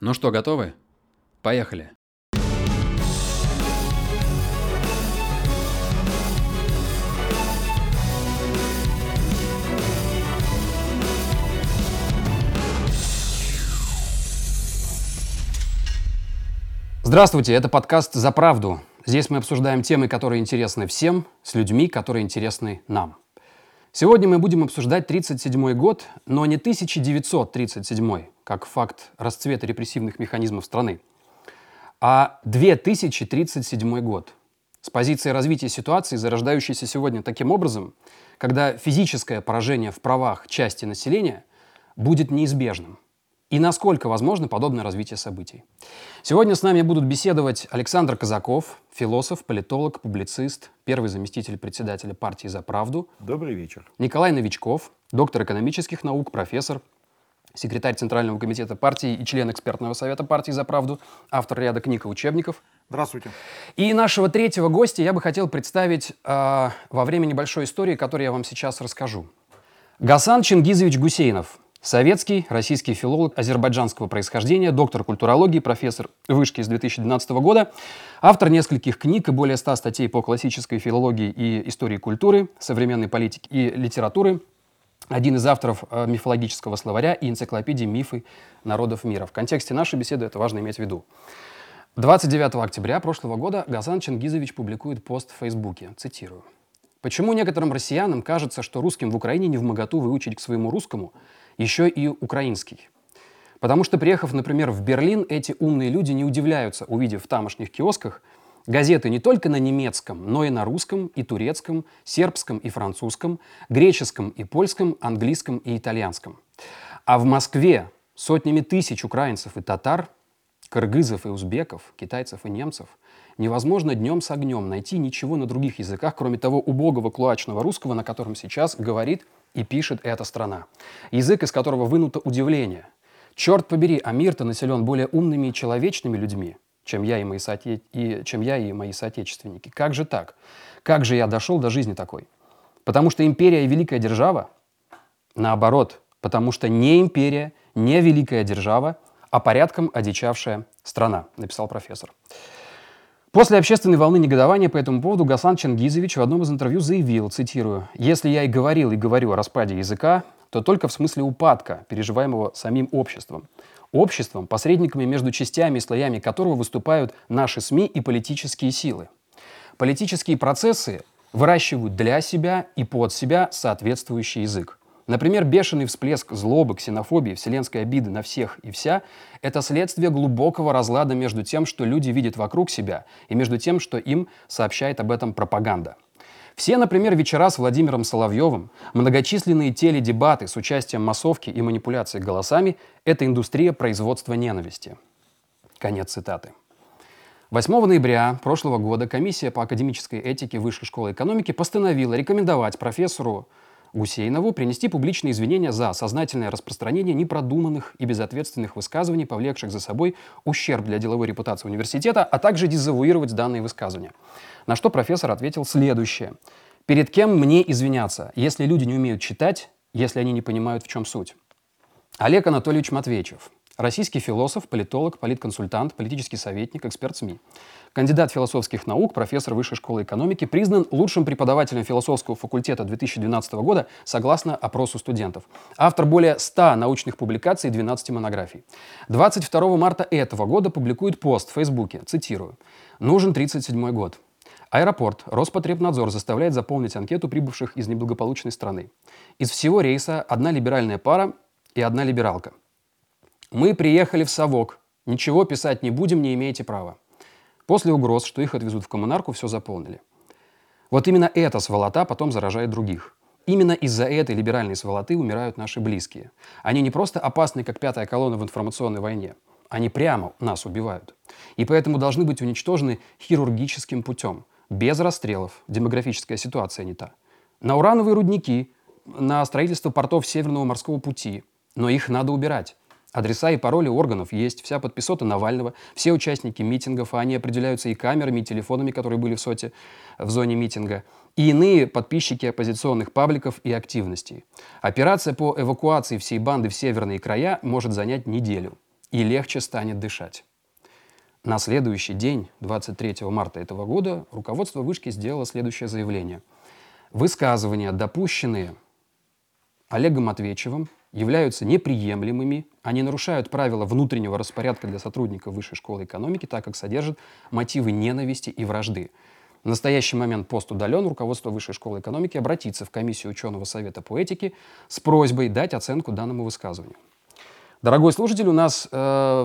Ну что, готовы? Поехали. Здравствуйте, это подкаст «За правду». Здесь мы обсуждаем темы, которые интересны всем, с людьми, которые интересны нам. Сегодня мы будем обсуждать 1937 год, но не 1937, как факт расцвета репрессивных механизмов страны, а 2037 год с позиции развития ситуации, зарождающейся сегодня таким образом, когда физическое поражение в правах части населения будет неизбежным – и насколько возможно подобное развитие событий. Сегодня с нами будут беседовать Александр Казаков, философ, политолог, публицист, первый заместитель председателя партии «За правду». Добрый вечер. Николай Новичков, доктор экономических наук, профессор, секретарь Центрального комитета партии и член экспертного совета партии «За правду», автор ряда книг и учебников. Здравствуйте. И нашего третьего гостя я бы хотел представить э, во время небольшой истории, которую я вам сейчас расскажу. Гасан Чингизович Гусейнов – Советский, российский филолог азербайджанского происхождения, доктор культурологии, профессор вышки с 2012 года, автор нескольких книг и более ста статей по классической филологии и истории культуры, современной политики и литературы, один из авторов э, мифологического словаря и энциклопедии «Мифы народов мира». В контексте нашей беседы это важно иметь в виду. 29 октября прошлого года Газан Чингизович публикует пост в Фейсбуке. Цитирую. «Почему некоторым россиянам кажется, что русским в Украине не в моготу выучить к своему русскому – еще и украинский. Потому что, приехав, например, в Берлин, эти умные люди не удивляются, увидев в тамошних киосках газеты не только на немецком, но и на русском, и турецком, сербском и французском, греческом и польском, английском и итальянском. А в Москве сотнями тысяч украинцев и татар, кыргызов и узбеков, китайцев и немцев невозможно днем с огнем найти ничего на других языках, кроме того убогого клуачного русского, на котором сейчас говорит и пишет эта страна. Язык, из которого вынуто удивление. Черт побери, а мир-то населен более умными и человечными людьми, чем я и мои, соотече... и, чем я и мои соотечественники. Как же так? Как же я дошел до жизни такой? Потому что империя и великая держава? Наоборот, потому что не империя, не великая держава, а порядком одичавшая страна, написал профессор. После общественной волны негодования по этому поводу Гасан Чингизович в одном из интервью заявил, цитирую, «Если я и говорил, и говорю о распаде языка, то только в смысле упадка, переживаемого самим обществом. Обществом, посредниками между частями и слоями которого выступают наши СМИ и политические силы. Политические процессы выращивают для себя и под себя соответствующий язык. Например, бешеный всплеск злобы, ксенофобии, вселенской обиды на всех и вся – это следствие глубокого разлада между тем, что люди видят вокруг себя, и между тем, что им сообщает об этом пропаганда. Все, например, вечера с Владимиром Соловьевым, многочисленные теледебаты с участием массовки и манипуляции голосами – это индустрия производства ненависти. Конец цитаты. 8 ноября прошлого года комиссия по академической этике Высшей школы экономики постановила рекомендовать профессору Гусейнову принести публичные извинения за сознательное распространение непродуманных и безответственных высказываний, повлекших за собой ущерб для деловой репутации университета, а также дезавуировать данные высказывания. На что профессор ответил следующее. «Перед кем мне извиняться, если люди не умеют читать, если они не понимают, в чем суть?» Олег Анатольевич Матвеичев, российский философ, политолог, политконсультант, политический советник, эксперт СМИ. Кандидат философских наук, профессор Высшей школы экономики, признан лучшим преподавателем философского факультета 2012 года согласно опросу студентов. Автор более 100 научных публикаций и 12 монографий. 22 марта этого года публикует пост в Фейсбуке, цитирую, «Нужен 37 год. Аэропорт, Роспотребнадзор заставляет заполнить анкету прибывших из неблагополучной страны. Из всего рейса одна либеральная пара и одна либералка. Мы приехали в совок. Ничего писать не будем, не имеете права. После угроз, что их отвезут в коммунарку, все заполнили. Вот именно эта сволота потом заражает других. Именно из-за этой либеральной сволоты умирают наши близкие. Они не просто опасны, как пятая колонна в информационной войне. Они прямо нас убивают. И поэтому должны быть уничтожены хирургическим путем, без расстрелов. Демографическая ситуация не та. На урановые рудники, на строительство портов Северного морского пути. Но их надо убирать. Адреса и пароли органов есть, вся подписота Навального, все участники митингов, а они определяются и камерами, и телефонами, которые были в СОТе в зоне митинга, и иные подписчики оппозиционных пабликов и активностей. Операция по эвакуации всей банды в северные края может занять неделю. и легче станет дышать. На следующий день, 23 марта этого года, руководство вышки сделало следующее заявление. Высказывания, допущенные Олегом Матвеевичем, являются неприемлемыми, они нарушают правила внутреннего распорядка для сотрудников Высшей школы экономики, так как содержат мотивы ненависти и вражды. В настоящий момент пост удален, руководство Высшей школы экономики обратится в комиссию ученого совета по этике с просьбой дать оценку данному высказыванию. Дорогой слушатель, у нас э,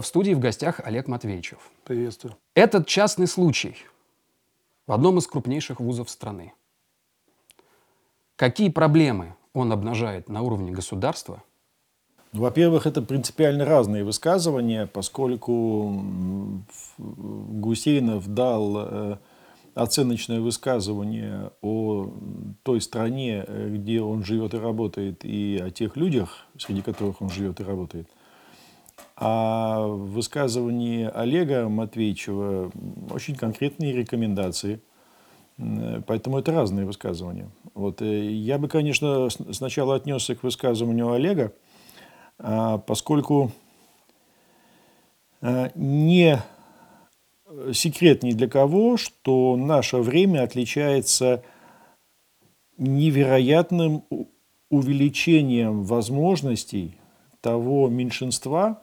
в студии в гостях Олег Матвеевичев. Приветствую. Этот частный случай в одном из крупнейших вузов страны. Какие проблемы он обнажает на уровне государства? Во-первых, это принципиально разные высказывания, поскольку Гусейнов дал э, оценочное высказывание о той стране, где он живет и работает, и о тех людях, среди которых он живет и работает – а в высказывании Олега Матвеевичева очень конкретные рекомендации. Поэтому это разные высказывания. Вот. Э, я бы, конечно, сначала отнесся к высказыванию Олега, поскольку а, не секрет ни для кого, что наше время отличается невероятным увеличением возможностей того меньшинства,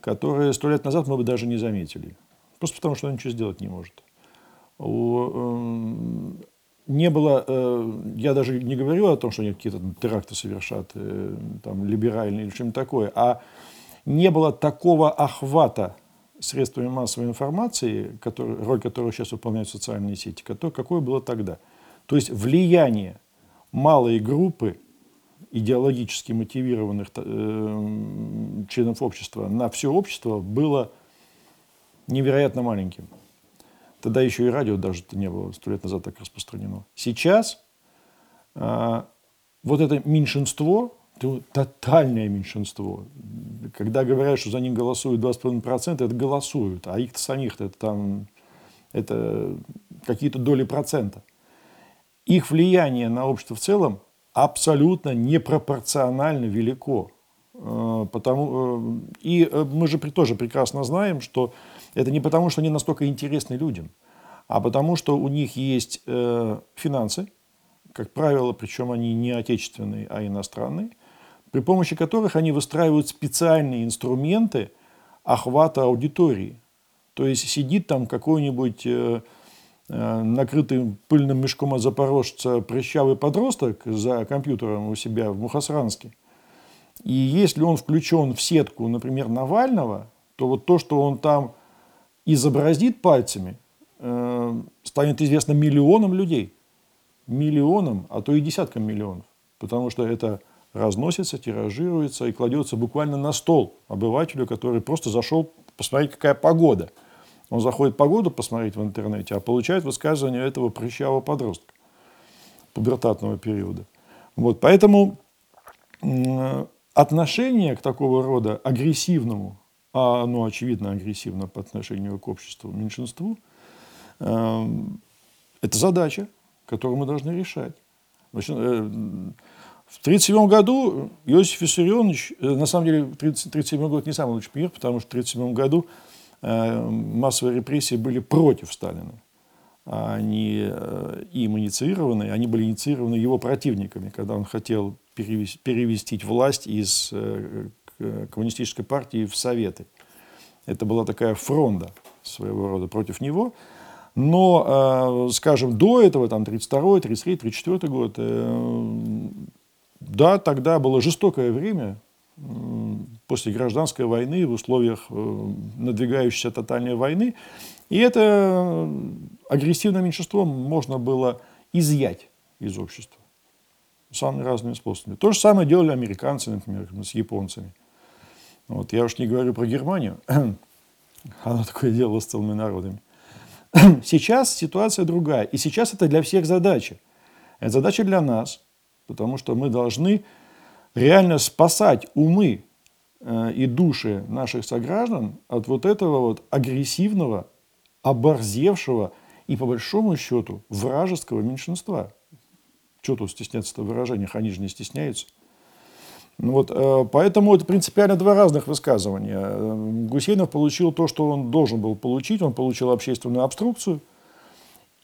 которые сто лет назад мы бы даже не заметили. Просто потому, что он ничего сделать не может. Эм, не было, э, я даже не говорю о том, что они какие-то теракты совершат, э, там, либеральные или что-нибудь такое, а не было такого охвата средствами массовой информации, который, роль которого сейчас выполняют социальные сети, какое было тогда. То есть влияние малой группы идеологически мотивированных э, членов общества на все общество было невероятно маленьким. Тогда еще и радио даже не было сто лет назад так распространено. Сейчас вот это меньшинство, тотальное меньшинство, когда говорят, что за них голосуют 2,5%, это голосуют, а их самих это там это какие-то доли процента. Их влияние на общество в целом абсолютно непропорционально велико. Э, потому, э, и э, мы же тоже прекрасно знаем, что это не потому, что они настолько интересны людям, а потому, что у них есть финансы, как правило, причем они не отечественные, а иностранные, при помощи которых они выстраивают специальные инструменты охвата аудитории. То есть сидит там какой-нибудь Э, накрытый пыльным мешком от запорожца прыщавый подросток за компьютером у себя в Мухосранске. И если он включен в сетку, например, Навального, то вот то, что он там изобразит пальцами, э, станет известно миллионам людей. Миллионам, а то и десяткам миллионов. Потому что это разносится, тиражируется и кладется буквально на стол обывателю, который просто зашел посмотреть, какая погода – он заходит погоду посмотреть в интернете, а получает высказывание этого прыщавого подростка пубертатного периода. Вот, поэтому отношение к такого рода агрессивному, а оно очевидно агрессивно по отношению к обществу, меньшинству, э, это задача, которую мы должны решать. Значит, э, в 1937 году Иосиф Виссарионович, э, на самом деле 1937 год не самый лучший пример, потому что в 1937 году Э, массовые репрессии были против Сталина. Они им инициированы, они были инициированы его противниками, когда он хотел перевести, власть из коммунистической партии в Советы. Это была такая фронта своего рода против него. Но, скажем, до этого, там, 32 33 34 год, да, тогда было жестокое время, после гражданской войны, в условиях э, надвигающейся тотальной войны. И это агрессивное меньшинство можно было изъять из общества самыми разными способами. То же самое делали американцы, например, с японцами. Вот, я уж не говорю про Германию. Она такое делала с целыми народами. Сейчас ситуация другая. И сейчас это для всех задача. Это задача для нас, потому что мы должны реально спасать умы э, и души наших сограждан от вот этого вот агрессивного, оборзевшего и, по большому счету, вражеского меньшинства. Что тут стесняться в выражениях, они же не стесняются. Ну вот, э, поэтому это принципиально два разных высказывания. Э, Гусейнов получил то, что он должен был получить. Он получил общественную обструкцию.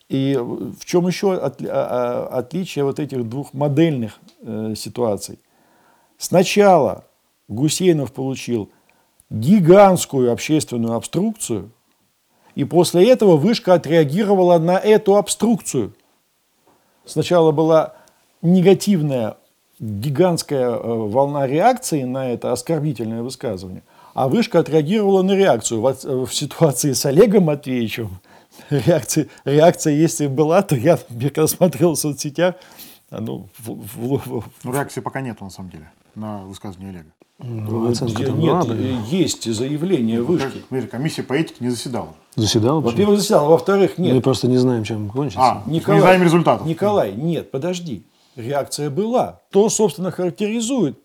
И в чем еще а, а, отличие вот этих двух модельных э, ситуаций? Сначала Гусейнов получил гигантскую общественную обструкцию, и после этого вышка отреагировала на эту обструкцию. Сначала была негативная гигантская э, волна реакции на это оскорбительное высказывание, а вышка отреагировала на реакцию. В, э, в ситуации с Олегом Матвеевичем реакция, реакция, если была, то я, когда смотрел в соцсетях, а, ну, в, в, в, ну, реакции пока нету, на самом деле, на высказывание Олега. Ну, нет, надо. есть заявление ну, вышки. Комиссия по этике не заседала. Заседала? Во-первых, заседала. Во-вторых, нет. Мы просто не знаем, чем кончится. А, Николай, не знаем результатов. Николай, нет, подожди реакция была. То, собственно, характеризует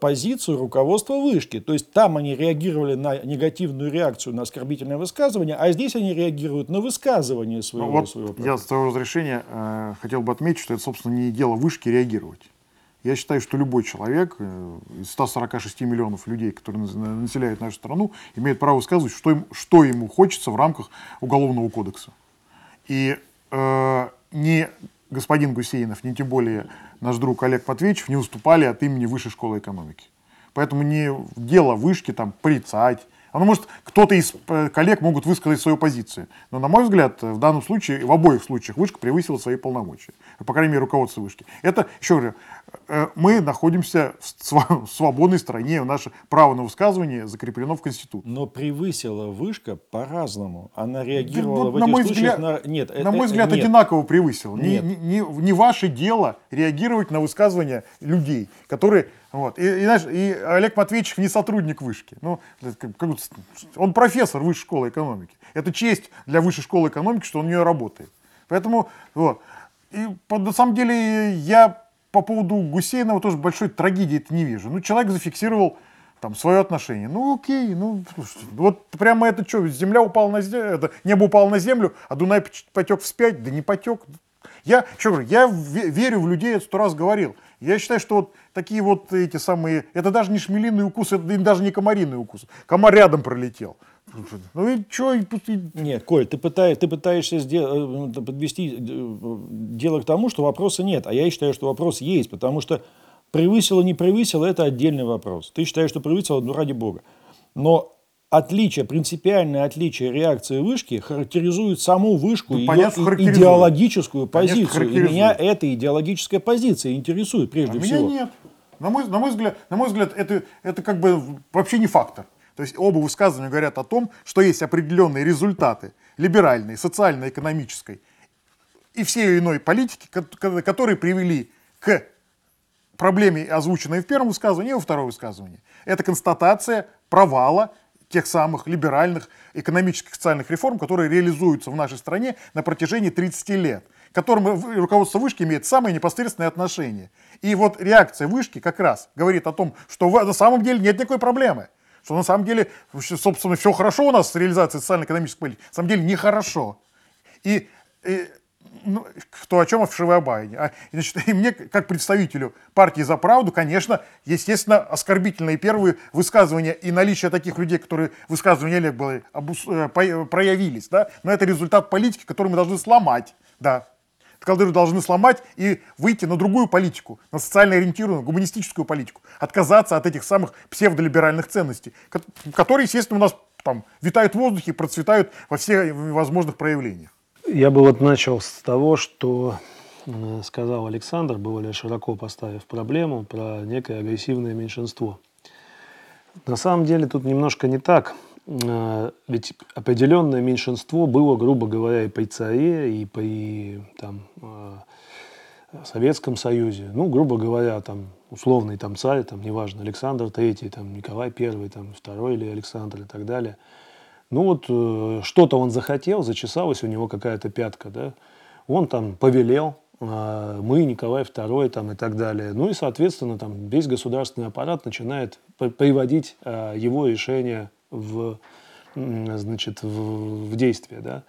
позицию руководства вышки. То есть там они реагировали на негативную реакцию на оскорбительное высказывание, а здесь они реагируют на высказывание своего. Ну, вот своего я с твоего разрешения э, хотел бы отметить, что это, собственно, не дело вышки реагировать. Я считаю, что любой человек э, из 146 миллионов людей, которые населяют нашу страну, имеет право высказывать, что, им, что ему хочется в рамках Уголовного кодекса. И э, не господин Гусейнов, ни тем более наш друг Олег Матвеевич не уступали от имени Высшей школы экономики. Поэтому не дело вышки там порицать. Оно может, кто-то из э, коллег могут высказать свою позицию. Но, на мой взгляд, в данном случае, в обоих случаях, вышка превысила свои полномочия. По крайней мере, руководство вышки. Это, еще Э, мы находимся в свободной стране, наше право на высказывание закреплено в Конституции. Но превысила вышка по-разному. Она реагировала да, в на этих мой случаях взгляд, на... Нет, на мой взгляд, нет. одинаково превысила. Не, не, не, не ваше дело реагировать на высказывания людей, которые... Вот. И, и, знаешь, и Олег Матвеевич не сотрудник вышки. Ну, он профессор высшей школы экономики. Это честь для высшей школы экономики, что он у нее работает. Поэтому, вот. И на самом деле я по поводу Гусейнова тоже большой трагедии это не вижу. Ну, человек зафиксировал там свое отношение. Ну, окей, ну, слушайте, вот прямо это что, земля упала на землю, это небо упало на землю, а Дунай потек вспять, да не потек. Я, что говорю, я верю в людей, я сто раз говорил. Я считаю, что вот такие вот эти самые, это даже не шмелиный укус, это даже не комариный укус. Комар рядом пролетел. Ну и что? Нет, Коль, ты, пытаешь, ты пытаешься сделать, э, подвести э, дело к тому, что вопроса нет. А я считаю, что вопрос есть, потому что превысило, не превысило, это отдельный вопрос. Ты считаешь, что превысило, ну ради бога. Но отличие, принципиальное отличие реакции вышки характеризует саму вышку, ну, понятно, ее идеологическую позицию. И меня эта идеологическая позиция интересует прежде а всего. Меня нет. На мой, на мой взгляд, на мой взгляд это, это как бы вообще не фактор. То есть оба высказывания говорят о том, что есть определенные результаты либеральной, социально-экономической и всей иной политики, которые привели к проблеме, озвученной в первом высказывании и во втором высказывании. Это констатация провала тех самых либеральных экономических социальных реформ, которые реализуются в нашей стране на протяжении 30 лет, к которым руководство вышки имеет самое непосредственное отношение. И вот реакция вышки как раз говорит о том, что на самом деле нет никакой проблемы что на самом деле, собственно, все хорошо у нас с реализацией социально-экономической политики, на самом деле нехорошо. И, и ну, кто о чем, о Фишевой А, значит, и мне, как представителю партии «За правду», конечно, естественно, оскорбительные первые высказывания и наличие таких людей, которые высказывания были, обус, э, проявились, да, но это результат политики, которую мы должны сломать, да которые должны сломать и выйти на другую политику, на социально ориентированную, гуманистическую политику, отказаться от этих самых псевдолиберальных ценностей, которые, естественно, у нас там витают в воздухе и процветают во всех возможных проявлениях. Я бы вот начал с того, что э, сказал Александр, более широко поставив проблему про некое агрессивное меньшинство. На самом деле тут немножко не так. Э, ведь определенное меньшинство было, грубо говоря, и при царе, и при там, э, Советском Союзе. Ну, грубо говоря, там условный там царь, там, неважно, Александр III, там, Николай I, там, II или Александр и так далее. Ну вот э, что-то он захотел, зачесалась у него какая-то пятка, да. Он там повелел, мы, Николай II там, и так далее. Ну и, соответственно, там весь государственный аппарат начинает приводить его решения в, значит, в, в действие. Да?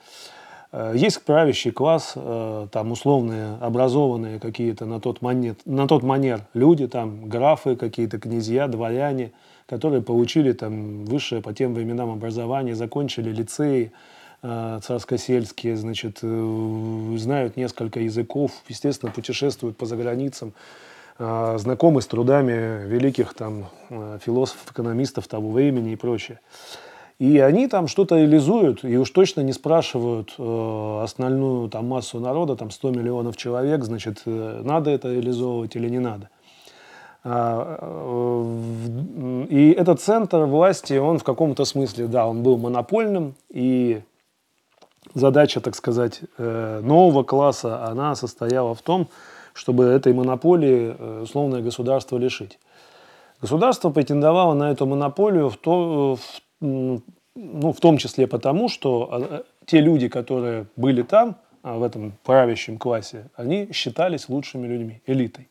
Э, есть правящий класс, э, там условные, образованные какие-то на тот, манер, на тот манер люди, там графы, какие-то князья, дворяне, которые получили там высшее по тем временам образование, закончили лицеи э, царско-сельские, значит, знают несколько языков, естественно, путешествуют по заграницам, знакомы с трудами великих там философов, экономистов того времени и прочее. И они там что-то реализуют, и уж точно не спрашивают э, основную там, массу народа, там 100 миллионов человек, значит, э, надо это реализовывать или не надо. А, э, и этот центр власти, он в каком-то смысле, да, он был монопольным, и задача, так сказать, э, нового класса, она состояла в том, чтобы этой монополии э, условное государство лишить. Государство претендовало на эту монополию в, то, в ну, в том числе потому, что а, те люди, которые были там, а, в этом правящем классе, они считались лучшими людьми, элитой.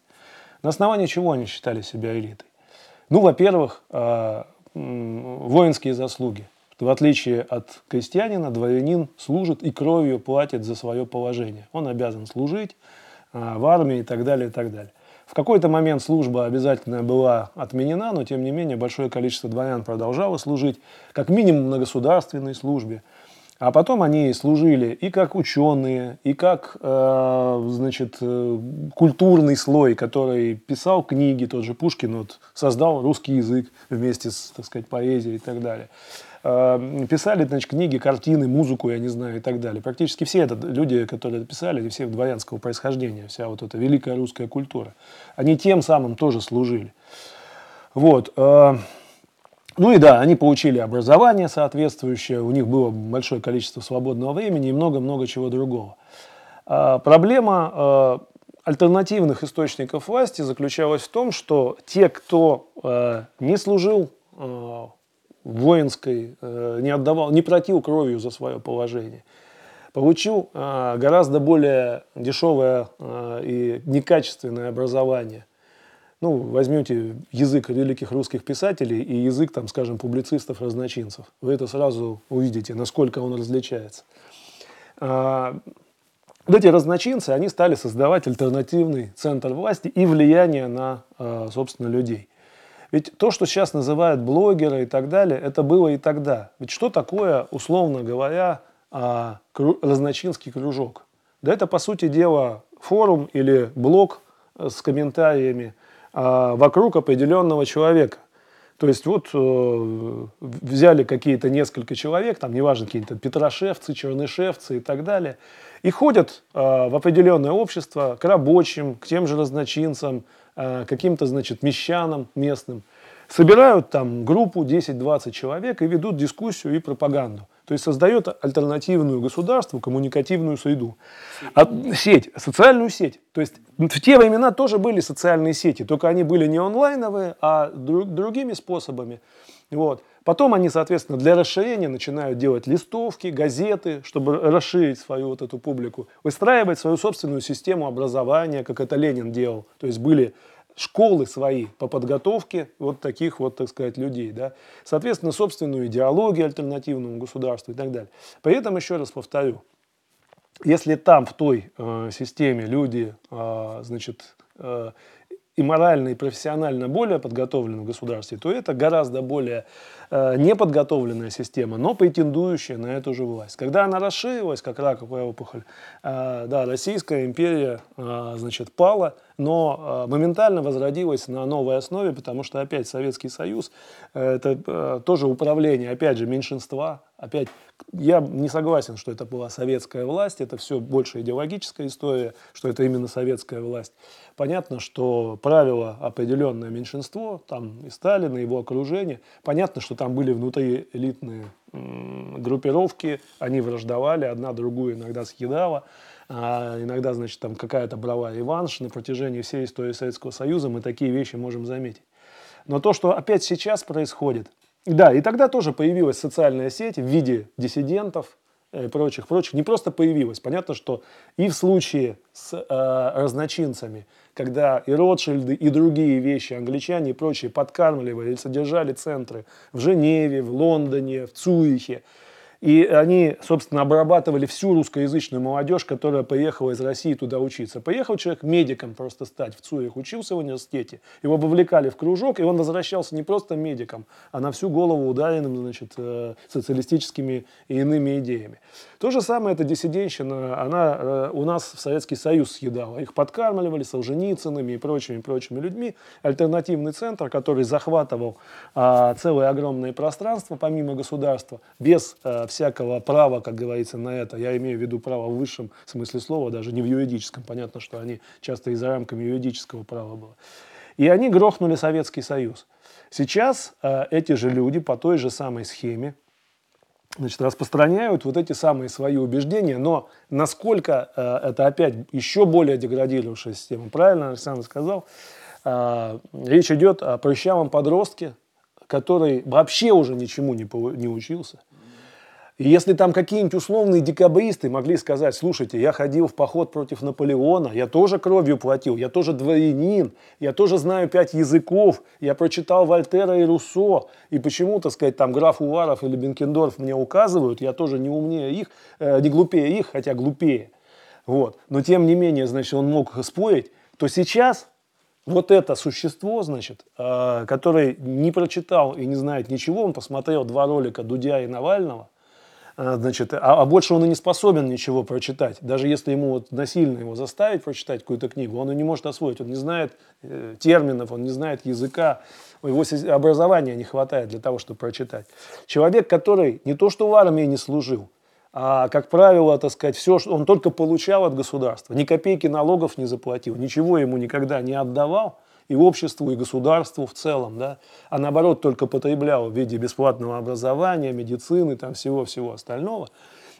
На основании чего они считали себя элитой? Ну, во-первых, а, воинские заслуги. В отличие от крестьянина, дворянин служит и кровью платит за свое положение. Он обязан служить в армии и так далее, и так далее. В какой-то момент служба обязательно была отменена, но тем не менее большое количество дворян продолжало служить, как минимум на государственной службе. А потом они служили и как ученые, и как э, значит, э, культурный слой, который писал книги, тот же Пушкин вот, создал русский язык вместе с так сказать, поэзией и так далее. Э, писали значит, книги, картины, музыку, я не знаю, и так далее. Практически все это люди, которые писали, все дворянского происхождения, вся вот эта великая русская культура. Они тем самым тоже служили. Вот. Э, ну и да, они получили образование соответствующее, у них было большое количество свободного времени и много-много чего другого. А проблема альтернативных источников власти заключалась в том, что те, кто не служил воинской, э, не отдавал, не платил кровью за свое положение. Получил э, гораздо более дешевое э, и некачественное образование. Ну, возьмете язык великих русских писателей и язык, там, скажем, публицистов-разночинцев. Вы это сразу увидите, насколько он различается. Вот эти разночинцы, они стали создавать альтернативный центр власти и влияние на, собственно, людей. Ведь то, что сейчас называют блогеры и так далее, это было и тогда. Ведь что такое, условно говоря, а, разночинский кружок? Да это, по сути дела, форум или блог э, с комментариями а, вокруг определенного человека. То есть вот э, взяли какие-то несколько человек, там неважно, какие-то петрошевцы, чернышевцы и так далее, и ходят э, в определенное общество к рабочим, к тем же разночинцам, каким-то, значит, мещанам местным, собирают там группу 10-20 человек и ведут дискуссию и пропаганду. То есть создает альтернативную государству, коммуникативную среду. А, сеть, социальную сеть. То есть в те времена тоже были социальные сети, только они были не онлайновые, а друг, другими способами. Вот. Потом они, соответственно, для расширения начинают делать листовки, газеты, чтобы расширить свою вот эту публику, выстраивать свою собственную систему образования, как это Ленин делал. То есть были школы свои по подготовке вот таких вот, так сказать, людей. Да? Соответственно, собственную идеологию альтернативному государству и так далее. При этом, еще раз повторю, если там, в той э, системе люди, э, значит, э, и морально, и профессионально более подготовлены в государстве, то это гораздо более э, неподготовленная система, но претендующая на эту же власть. Когда она расширилась, как раковая опухоль, э, да, Российская империя э, значит, пала, но э, моментально возродилась на новой основе, потому что опять Советский Союз э, это э, тоже управление, опять же, меньшинства, опять я не согласен, что это была советская власть, это все больше идеологическая история, что это именно советская власть. Понятно, что правило определенное меньшинство, там и Сталин, и его окружение. Понятно, что там были внутри элитные группировки, они враждовали, одна другую иногда съедала. А иногда, значит, там какая-то брала реванш на протяжении всей истории Советского Союза, мы такие вещи можем заметить. Но то, что опять сейчас происходит, да, и тогда тоже появилась социальная сеть в виде диссидентов, и прочих, прочих, не просто появилась. Понятно, что и в случае с э, разночинцами, когда и Ротшильды, и другие вещи, англичане и прочие подкармливали содержали центры в Женеве, в Лондоне, в Цюрихе, И они, собственно, обрабатывали всю русскоязычную молодежь, которая поехала из России туда учиться. Поехал человек медиком просто стать в Цюрих, учился в университете, его вовлекали в кружок, и он возвращался не просто медиком, а на всю голову ударенным значит, э, социалистическими и иными идеями. То же самое эта диссиденщина, она э, у нас в Советский Союз съедала. Их подкармливали Солженицынами и прочими-прочими людьми. Альтернативный центр, который захватывал а, целое огромное пространство помимо государства, без а, всякого права, как говорится, на это. Я имею в виду право в высшем смысле слова, даже не в юридическом. Понятно, что они часто и за рамками юридического права было. И они грохнули Советский Союз. Сейчас э, эти же люди по той же самой схеме значит, распространяют вот эти самые свои убеждения, но насколько э, это опять еще более деградировавшая система, правильно Александр сказал, э, речь идет о прыщавом подростке, который вообще уже ничему не, не учился, и если там какие-нибудь условные декабристы могли сказать, слушайте, я ходил в поход против Наполеона, я тоже кровью платил, я тоже дворянин, я тоже знаю пять языков, я прочитал Вольтера и Руссо, и почему, так сказать, там граф Уваров или Бенкендорф мне указывают, я тоже не умнее их, э, не глупее их, хотя глупее. Вот. Но тем не менее, значит, он мог спорить, то сейчас вот это существо, значит, э, который не прочитал и не знает ничего, он посмотрел два ролика Дудя и Навального – значит, а, а больше он и не способен ничего прочитать. Даже если ему вот насильно его заставить прочитать какую-то книгу, он и не может освоить. Он не знает э, терминов, он не знает языка, его образования не хватает для того, чтобы прочитать. Человек, который не то что в армии не служил, а, как правило, так сказать, все, что он только получал от государства, ни копейки налогов не заплатил, ничего ему никогда не отдавал – и обществу, и государству в целом, да, а наоборот только потреблял в виде бесплатного образования, медицины, там всего-всего остального.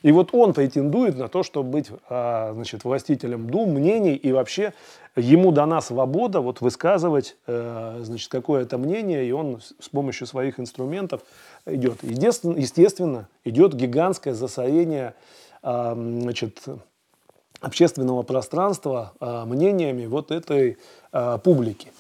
И вот он претендует на то, чтобы быть а, значит, властителем дум, мнений, и вообще ему дана свобода вот, высказывать э, значит, какое-то мнение, и он с помощью своих инструментов идет. Естественно, идет гигантское засорение а, значит, общественного пространства а, мнениями вот этой публики.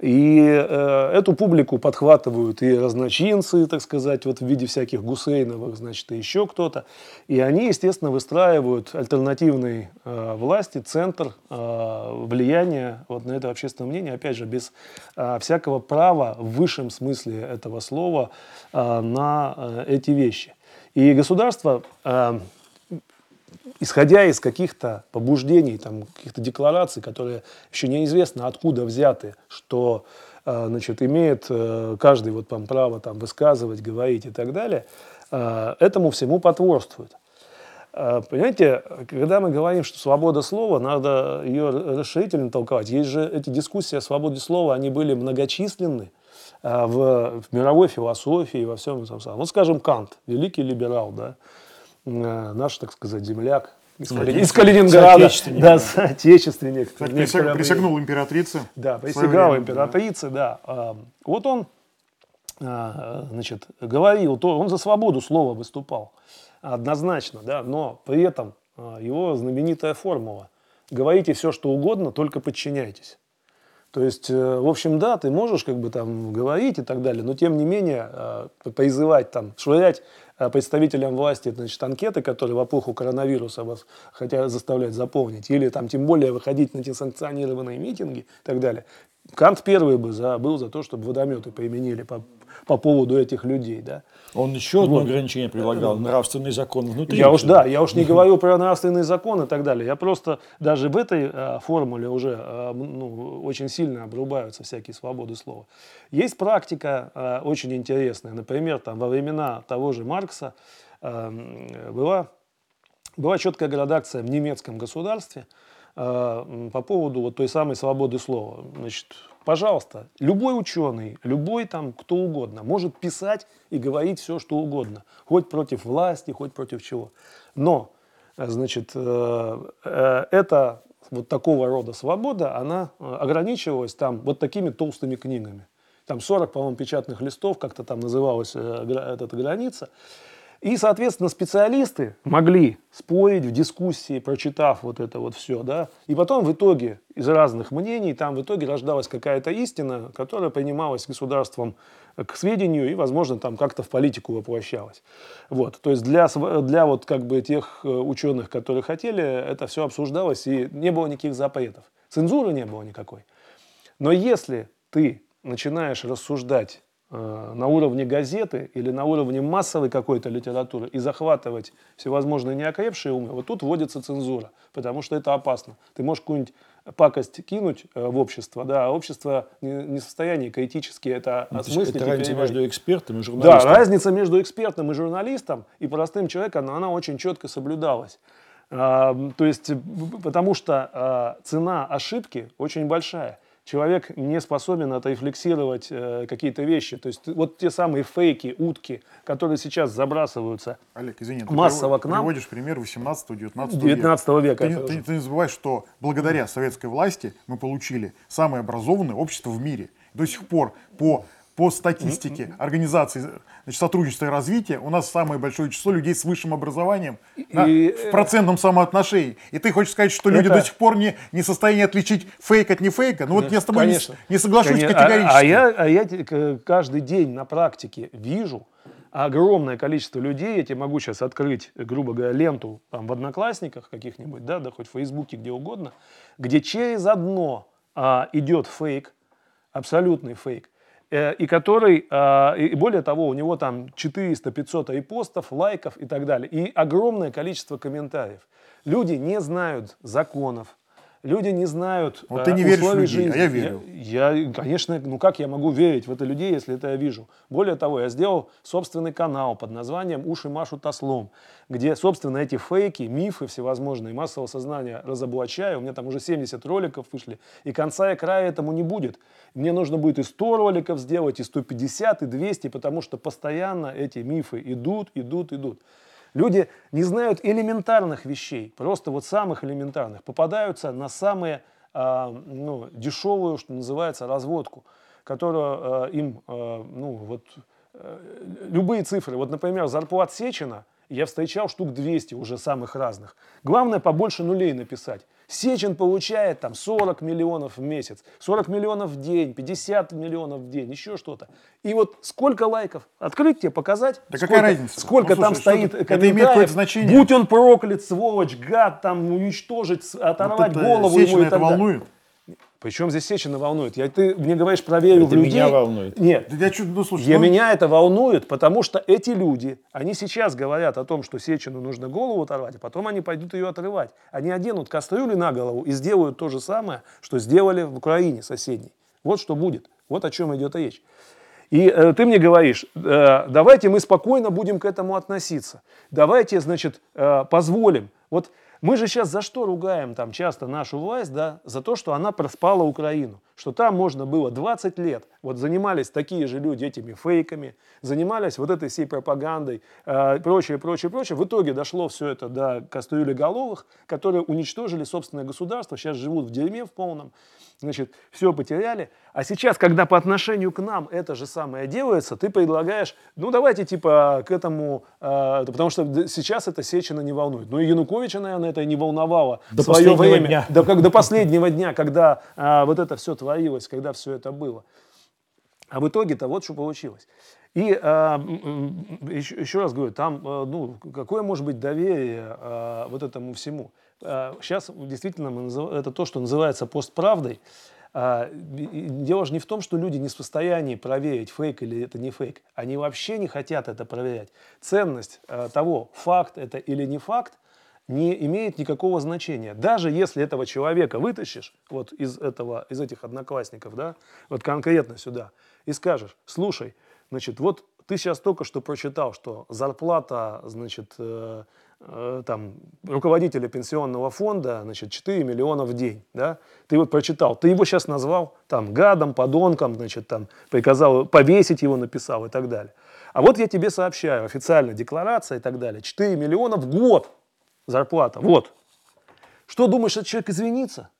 И э, эту публику подхватывают и разночинцы, так сказать, вот в виде всяких Гусейновых, значит, и еще кто-то. И они, естественно, выстраивают альтернативной э, власти центр э, влияния вот на это общественное мнение, опять же, без э, всякого права в высшем смысле этого слова э, на э, эти вещи. И государство э, исходя из каких-то побуждений, там, каких-то деклараций, которые еще неизвестно откуда взяты, что э, значит, имеет э, каждый вот, там, право там, высказывать, говорить и так далее, э, этому всему потворствует. Понимаете, когда мы говорим, что свобода слова, надо ее расширительно толковать. Есть же эти дискуссии о свободе слова, они были многочисленны в, в мировой философии, во всем этом самом. Вот, скажем, Кант, великий либерал, да, наш, так сказать, земляк из, Калини... из Калининграда. Соотечественник. Да, соотечественник. Кстати, присяг... присягнул императрице. Да, присягал императрице, да. да. Вот он, а, значит, говорил, то он за свободу слова выступал однозначно, да, но при этом а, его знаменитая формула «говорите все, что угодно, только подчиняйтесь». То есть, э, в общем, да, ты можешь как бы там говорить и так далее, но тем не менее э, призывать там, швырять э, представителям власти значит, анкеты, которые в эпоху коронавируса вас хотят заставлять заполнить, или там тем более выходить на эти санкционированные митинги и так далее. Кант первый бы за, был за то, чтобы водометы применили по, по поводу этих людей. Да. Он еще одно вот. ограничение предлагал, нравственный закон внутри. Я уж, да, я уж не говорю про нравственный закон и так далее. Я просто даже в этой э, формуле уже э, ну, очень сильно обрубаются всякие свободы слова. Есть практика э, очень интересная. Например, там, во времена того же Маркса э, была, была четкая градация в немецком государстве э, по поводу вот той самой свободы слова. Значит, Пожалуйста, любой ученый, любой там кто угодно может писать и говорить все, что угодно. Хоть против власти, хоть против чего. Но, э, значит, э, э, это вот такого рода свобода, она ограничивалась там вот такими толстыми книгами. Там 40, по-моему, печатных листов, как-то там называлась эта граница. И, соответственно, специалисты могли спорить в дискуссии, прочитав вот это вот все, да, и потом в итоге из разных мнений там в итоге рождалась какая-то истина, которая принималась государством к сведению и, возможно, там как-то в политику воплощалась. Вот, то есть для, для вот как бы тех э, ученых, которые хотели, это все обсуждалось и не было никаких запретов. Цензуры не было никакой. Но если ты начинаешь рассуждать Э, на уровне газеты или на уровне массовой какой-то литературы и захватывать всевозможные неокрепшие умы, вот тут вводится цензура, потому что это опасно. Ты можешь какую-нибудь пакость кинуть э, в общество, да, а общество не в состоянии критически это ну, осмыслить. Это разница между экспертом и журналистом. Да, разница между экспертом и журналистом и простым человеком, она очень четко соблюдалась. А, то есть, потому что а, цена ошибки очень большая человек не способен отрефлексировать э, какие-то вещи. То есть вот те самые фейки, утки, которые сейчас забрасываются Олег, извини, массово ты к нам. приводишь пример 18-19 19 века. Ты, ты, ты не забывай, что благодаря советской власти мы получили самое образованное общество в мире. До сих пор по по статистике организации значит, сотрудничества и развития у нас самое большое число людей с высшим образованием и, на, в э, процентном самоотношении. И ты хочешь сказать, что люди это... до сих пор не, не в состоянии отличить фейк от не фейка? Ну вот я с тобой не, не соглашусь Конечно. категорически. А, а, я, а я каждый день на практике вижу огромное количество людей, я тебе могу сейчас открыть, грубо говоря, ленту там, в Одноклассниках каких-нибудь, да, да хоть в Фейсбуке, где угодно, где через одно а, идет фейк, абсолютный фейк, и который, а, и более того, у него там 400-500 репостов, лайков и так далее, и огромное количество комментариев. Люди не знают законов, Люди не знают вот ты не веришь в людей, жизни. а я верю. Я, я, конечно, ну как я могу верить в это людей, если это я вижу? Более того, я сделал собственный канал под названием «Уши машут ослом», где, собственно, эти фейки, мифы всевозможные, массового сознания разоблачаю. У меня там уже 70 роликов вышли, и конца и края этому не будет. Мне нужно будет и 100 роликов сделать, и 150, и 200, потому что постоянно эти мифы идут, идут, идут. Люди не знают элементарных вещей, просто вот самых элементарных, попадаются на самые э, ну, дешевую, что называется, разводку, которую э, им, э, ну вот, э, любые цифры, вот, например, зарплат Сечина, я встречал штук 200 уже самых разных. Главное побольше нулей написать. Сечин получает там 40 миллионов в месяц, 40 миллионов в день, 50 миллионов в день, еще что-то. И вот сколько лайков? Открыть тебе, показать? Да сколько, какая разница? Сколько ну, там стоит это, это имеет какое-то значение? Будь он проклят, сволочь, гад, там уничтожить, оторвать вот голову Сечина ему и это волнует? Причем здесь Сечина волнует? Я, ты мне говоришь про веру это в людей. меня волнует. Нет. Да я чуть, ну, слушай, я, ну... Меня это волнует, потому что эти люди, они сейчас говорят о том, что Сечину нужно голову оторвать, а потом они пойдут ее отрывать. Они оденут кастрюли на голову и сделают то же самое, что сделали в Украине соседней. Вот что будет. Вот о чем идет речь. И э, ты мне говоришь, э, давайте мы спокойно будем к этому относиться. Давайте, значит, э, позволим. Вот мы же сейчас за что ругаем там часто нашу власть, да, за то, что она проспала Украину, что там можно было 20 лет, вот занимались такие же люди этими фейками, занимались вот этой всей пропагандой, э, прочее, прочее, прочее. В итоге дошло все это до кастрюли головых, которые уничтожили собственное государство, сейчас живут в дерьме в полном, значит, все потеряли. А сейчас, когда по отношению к нам это же самое делается, ты предлагаешь, ну давайте типа к этому, э, потому что сейчас это Сечина не волнует. Ну и Януковича, наверное, это не волновало до свое время, дня. До, как, до последнего дня, когда э, вот это все творилось, когда все это было. А в итоге-то вот что получилось. И э, еще, еще раз говорю, там, э, ну, какое может быть доверие э, вот этому всему? Сейчас а, действительно мы назыв... это то, что называется постправдой. А, дело же не в том, что люди не в состоянии проверить, фейк или это не фейк. Они вообще не хотят это проверять. Ценность а, того, факт это или не факт, не имеет никакого значения. Даже если этого человека вытащишь вот из, этого, из этих одноклассников, да, вот конкретно сюда, и скажешь, слушай, значит, вот ты сейчас только что прочитал, что зарплата, значит, э, Э, там, руководителя пенсионного фонда, значит, 4 миллиона в день, да, ты вот прочитал, ты его сейчас назвал там гадом, подонком, значит, там, приказал повесить его, написал и так далее. А вот я тебе сообщаю, официальная декларация и так далее, 4 миллиона в год зарплата, вот. Что думаешь, этот человек извинится?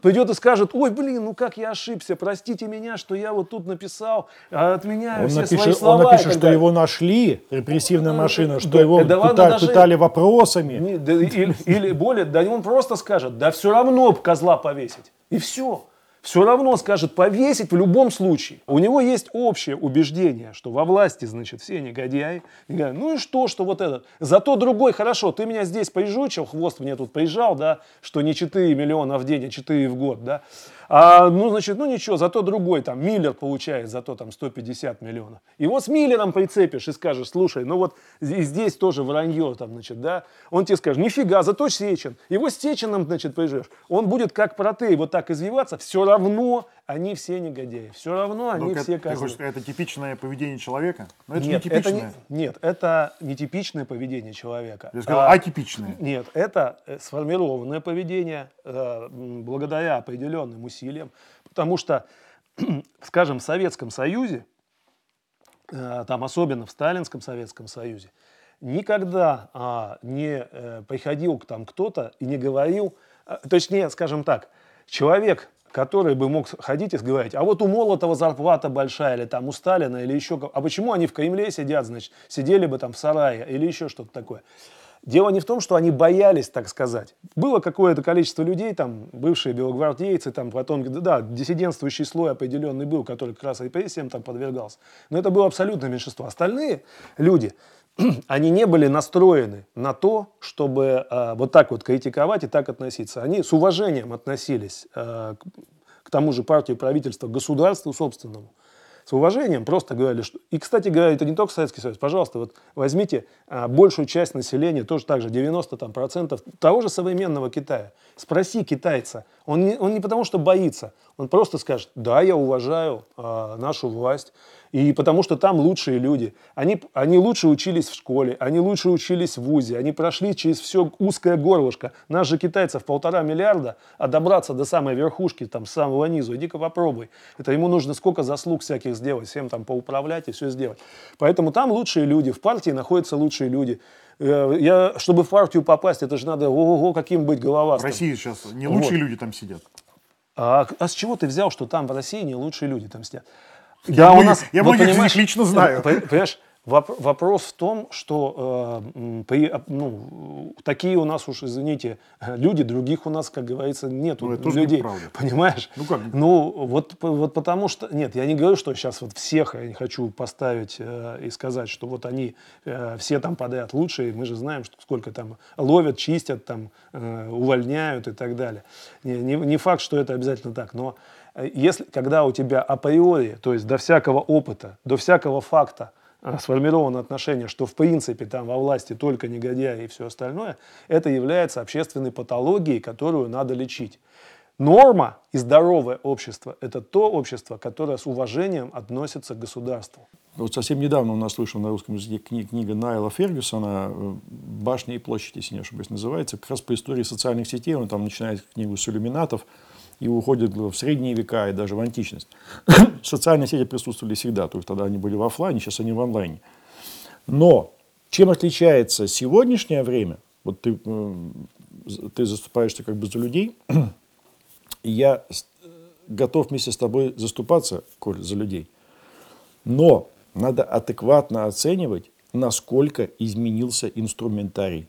придет и скажет, ой, блин, ну как я ошибся, простите меня, что я вот тут написал, а отменяю Он все свои напишет, слова. он напишет, что далее». его нашли, репрессивная машина, что да, его да ладно, пыта- даже- пытали вопросами. Не, да или, или более, да он просто скажет, да все равно козла повесить. И все. Все равно скажет повесить в любом случае. У него есть общее убеждение, что во власти, значит, все негодяи. И говорят, ну и что, что вот этот. Зато другой, хорошо, ты меня здесь поизжучил, хвост мне тут поезжал, да, что не 4 миллиона в день, а 4 в год, да. А, ну, значит, ну ничего, зато другой, там, Миллер получает зато там 150 миллионов. Вот с Миллером прицепишь и скажешь, слушай, ну вот и здесь тоже вранье, там, значит, да. Он тебе скажет, нифига, зато Сечин. Его с Сечином, значит, поезжаешь. Он будет как протей вот так извиваться, все равно они все негодяи. Все равно они Ну, все это, ты козлы. хочешь сказать, это типичное поведение человека? Но это Нет, не это не, нет, это не типичное поведение человека. Я сказал, А, атипичное. нет, это э, сформированное поведение э, благодаря определенным усилиям. Потому что, скажем, в Советском Союзе, э, там особенно в Сталинском Советском Союзе, никогда а, не э, приходил к там кто-то и не говорил, э, точнее, скажем так, человек, который бы мог ходить и говорить, а вот у Молотова зарплата большая, или там у Сталина, или еще, а почему они в Кремле сидят, значит, сидели бы там в сарае, или еще что-то такое. Дело не в том, что они боялись, так сказать. Было какое-то количество людей, там, бывшие белогвардейцы, там, потом, да, диссидентствующий слой определенный был, который как раз репрессиям там подвергался. Но это было абсолютное меньшинство. Остальные люди, они не были настроены на то, чтобы э, вот так вот критиковать и так относиться. Они с уважением относились э, к, к тому же партии правительства, государству собственному. С уважением просто говорили, что... И, кстати говоря, это не только Советский Союз. Пожалуйста, вот возьмите а, большую часть населения, тоже так же, 90 там, процентов того же современного Китая. Спроси китайца. Он не, он не потому, что боится. Он просто скажет, да, я уважаю а, нашу власть. И потому что там лучшие люди. Они, они лучше учились в школе, они лучше учились в ВУЗе, они прошли через все узкое горлышко. Нас же китайцев полтора миллиарда, а добраться до самой верхушки, там, с самого низу, иди-ка попробуй. Это ему нужно сколько заслуг всяких сделать, всем там поуправлять и все сделать. Поэтому там лучшие люди, в партии находятся лучшие люди. Э, Я, чтобы в партию попасть, это же надо, ого-го, каким быть В головастым. России сейчас не лучшие Вот. люди там сидят. А, а с чего ты взял, что там в России не лучшие люди там сидят? Я многих- я многих из них лично знаю. пон- Понимаешь, воп- вопрос в том, что э, при, а, ну, такие у нас уж, извините, э, люди, других у нас, как говорится, нет Ну, людей. неправда. Понимаешь? Ну, как? Ну, вот, вот потому что... Нет, я не говорю, что сейчас вот всех я не хочу поставить э, и сказать, что вот они э, все там подряд лучшие. Мы же знаем, что сколько там ловят, чистят, там, э, увольняют и так далее. Не, не, не факт, что это обязательно так, но э, если, когда у тебя априори, то есть до всякого опыта, до всякого факта э, сформировано отношение, что в принципе там во власти только негодяи и все остальное, это является общественной патологией, которую надо лечить. Норма и здоровое общество – это то общество, которое с уважением относится к государству. Вот совсем недавно у нас вышла на русском языке кни- книга Найла Фергюсона э, «Башня и площадь», если не ошибаюсь, называется, как раз по истории социальных сетей. Он там начинает книгу с иллюминатов и уходит в средние века и даже в античность. Социальные сети присутствовали всегда, то есть тогда они были в офлайне, сейчас они в онлайне. Но чем отличается сегодняшнее время, вот ты, э, ты заступаешься как бы за людей, и я готов вместе с тобой заступаться, Коль, за людей. Но надо адекватно оценивать, насколько изменился инструментарий.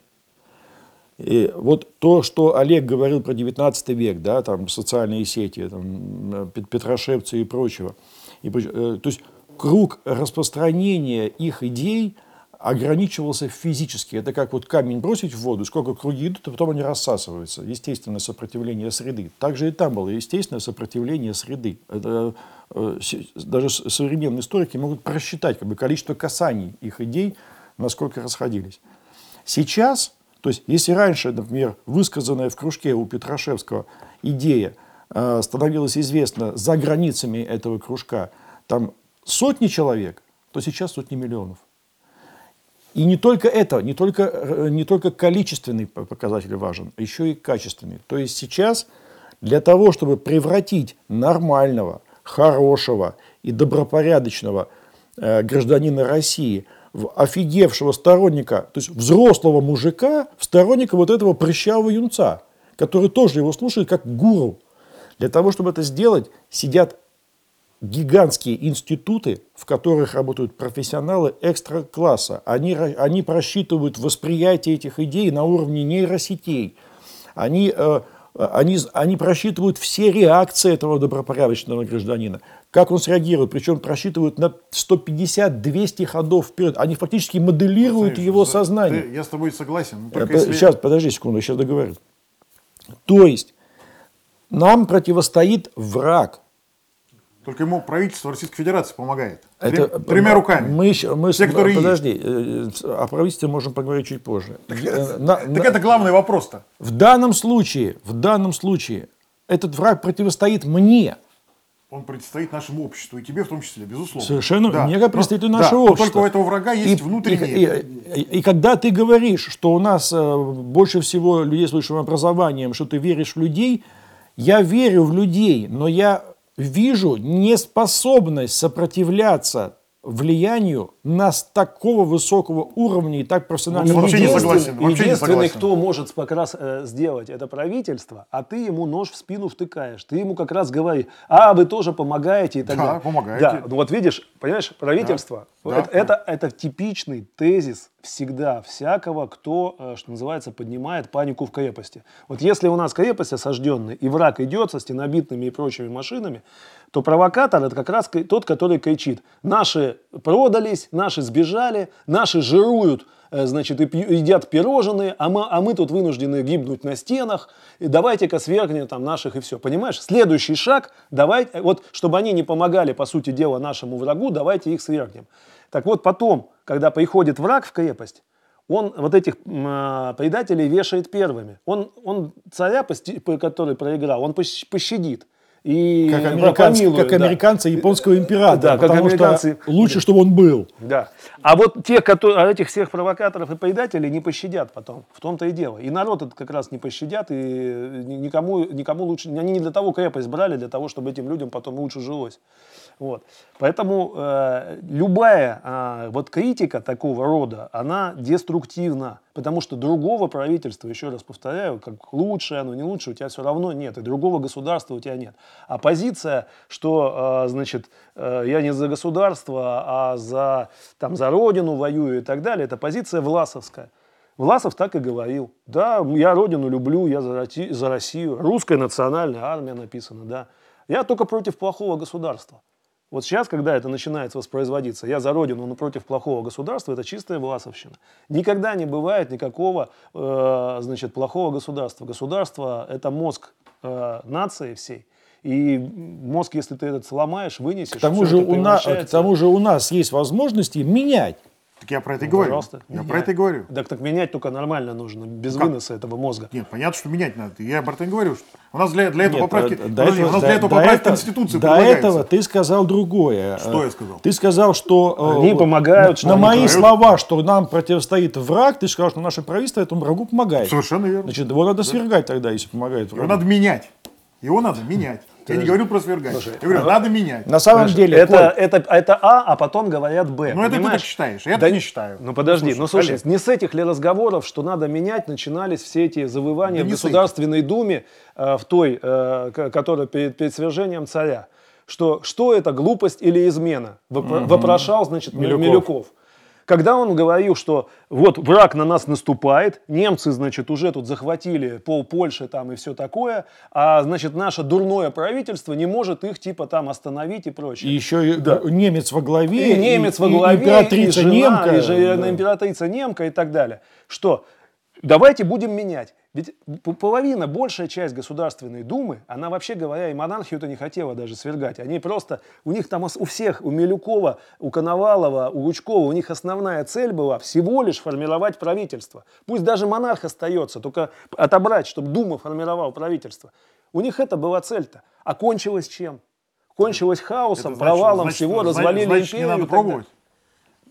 И вот то, что Олег говорил про 19 век, да, там социальные сети, там, э, Пет- Петрошевцы и прочего, и, э, то есть круг распространения их идей ограничивался физически. Это как вот камень бросить в воду, сколько круги идут, а потом они рассасываются. Естественное сопротивление среды. Также и там было естественное сопротивление среды. Это, э, даже современные историки могут просчитать как бы, количество касаний их идей, насколько расходились. Сейчас, то есть если раньше, например, высказанная в кружке у Петрашевского идея э, становилась известна за границами этого кружка, там сотни человек, то сейчас сотни миллионов. И не только это, не только, э, не только количественный показатель важен, а еще и качественный. То есть сейчас для того, чтобы превратить нормального, хорошего и добропорядочного э, гражданина России в офигевшего сторонника, то есть взрослого мужика, в сторонника вот этого прыщавого юнца, который тоже его слушает как гуру. Для того, чтобы это сделать, сидят гигантские институты, в которых работают профессионалы экстра-класса. Они, они просчитывают восприятие этих идей на уровне нейросетей. Они, э, они, они просчитывают все реакции этого добропорядочного гражданина. Как он среагирует, причем просчитывают на 150-200 ходов вперед. Они фактически моделируют Смотри, его за- сознание. ты- я с тобой согласен. Э, только по- если- Сейчас, подожди секунду, сейчас договорю. То есть, нам противостоит враг. Только ему правительство Российской Федерации помогает. Это, Трем- тремя мы- руками. Мы, мы, Те, которые подожди, э, о правительстве можем поговорить чуть позже. Э, на- Так на- это главный вопрос-то. В данном случае, в данном случае, этот враг противостоит мне. Он предстоит нашему обществу, и тебе в том числе, безусловно. Совершенно, Да. мне Но- представитель да, нашего но общества. только у этого врага есть И- внутренние... И, и- и когда ты говоришь, что у нас э, больше всего людей с высшим образованием, что ты веришь в людей, я верю в людей, но я вижу неспособность сопротивляться влиянию на с такого высокого уровня и так профессионально. Ну, вообще не согласен. вообще не единственный, согласен. кто может как раз э, сделать это правительство, а ты ему нож в спину втыкаешь. Ты ему как раз говори, а вы тоже помогаете и так Да, далее. помогаете. Да, ну вот видишь, понимаешь, правительство, Да, это, да. это, это типичный тезис всегда всякого, кто, э, что называется, поднимает панику в крепости. Вот если у нас крепость осажденная, и враг идет со стенобитными и прочими машинами, то провокатор это как раз тот, который кричит, наши продались, наши сбежали, наши жируют, э, значит, и пью- едят пирожные, а мы, а мы тут вынуждены гибнуть на стенах, и давайте-ка свергнем там наших и все. Понимаешь? Следующий шаг, давай, э, вот, чтобы они не помогали, по сути дела, нашему врагу, давайте их свергнем. Так вот, потом, когда приходит враг в крепость, он вот этих а, предателей вешает первыми. Он, он царя, который проиграл, он пощ- пощадит. И Как, американцы, помилует, как да. американцы японского императора. Да, как потому американцы. что лучше, чтобы он был. Да. А вот тех, которые, а этих всех провокаторов и предателей не пощадят потом. В том-то и дело. И народ этот как раз не пощадят, и ни- никому, никому лучше... Они не для того крепость брали, для того, чтобы этим людям потом лучше жилось. Вот. Поэтому э, любая а, вот критика такого рода, она деструктивна. Потому что другого правительства, еще раз повторяю, как лучше оно, не лучше, у тебя все равно нет. И другого государства у тебя нет. А позиция, что, э, значит, э, я не за государство, а за, там, за родину воюю и так далее, это позиция власовская. Власов так и говорил. Да, я родину люблю, я за, Россию. Русская национальная армия написано, да. Я только против плохого государства. Вот сейчас, когда это начинает воспроизводиться, я за родину, но против плохого государства, это чистая власовщина. Никогда не бывает никакого, э, значит, плохого государства. Государство – это мозг э, нации всей. И мозг, если ты этот сломаешь, вынесешь, К тому, же у нас, к тому же у нас есть возможности менять. Так я про это и Ну, говорю. пожалуйста, я про это и говорю. Так, так менять только нормально нужно, без Ну как? выноса этого мозга. Нет, понятно, что менять надо. Я про это и говорю. что У нас для, для этого Нет, поправки... э, Подожди, у нас для этого до поправки этого- Конституции До этого ты сказал другое. Что Э, я сказал? Ты сказал, что... э, Они вот помогают, На, что на они мои помогают. слова, что нам противостоит враг, ты сказал, что наше правительство этому врагу помогает. Совершенно верно. Значит, его надо свергать тогда, если помогает Его врагу. надо менять. Его надо менять. Я не говорю про свергать. Я говорю, надо менять. На самом деле, это, это, это А, а потом говорят Б. Ну, это ты так считаешь, я Да так не считаю. Ну подожди, Слушай, ну слушай, Олег. не с этих ли разговоров, что надо менять, начинались все эти завывания Да в Государственной Думе, э, в той, э, которая перед, перед свержением царя, что, что это глупость или измена, Вопро- вопрошал, значит, Милюков. Милюков. Когда он говорил, что вот враг на нас наступает, немцы, значит, уже тут захватили пол Польши там и все такое, а, значит, наше дурное правительство не может их типа там остановить и и прочее. еще и немец во главе, И немец и- во и главе, императрица и жена, немка. и же- Да. императрица немка и так далее. Что? Давайте будем менять. Ведь половина, большая часть Государственной Думы, она вообще говоря, и монархию-то не хотела даже свергать. Они просто, у них там у всех, у Милюкова, у Коновалова, у Лучкова, у них основная цель была всего лишь формировать правительство. Пусть даже монарх остается, только отобрать, чтобы Дума формировал правительство. У них это была цель-то. А кончилось чем? Кончилось хаосом, Это значит- провалом значит- всего, значит- развалили значит, не империю. надо так далее. пробовать.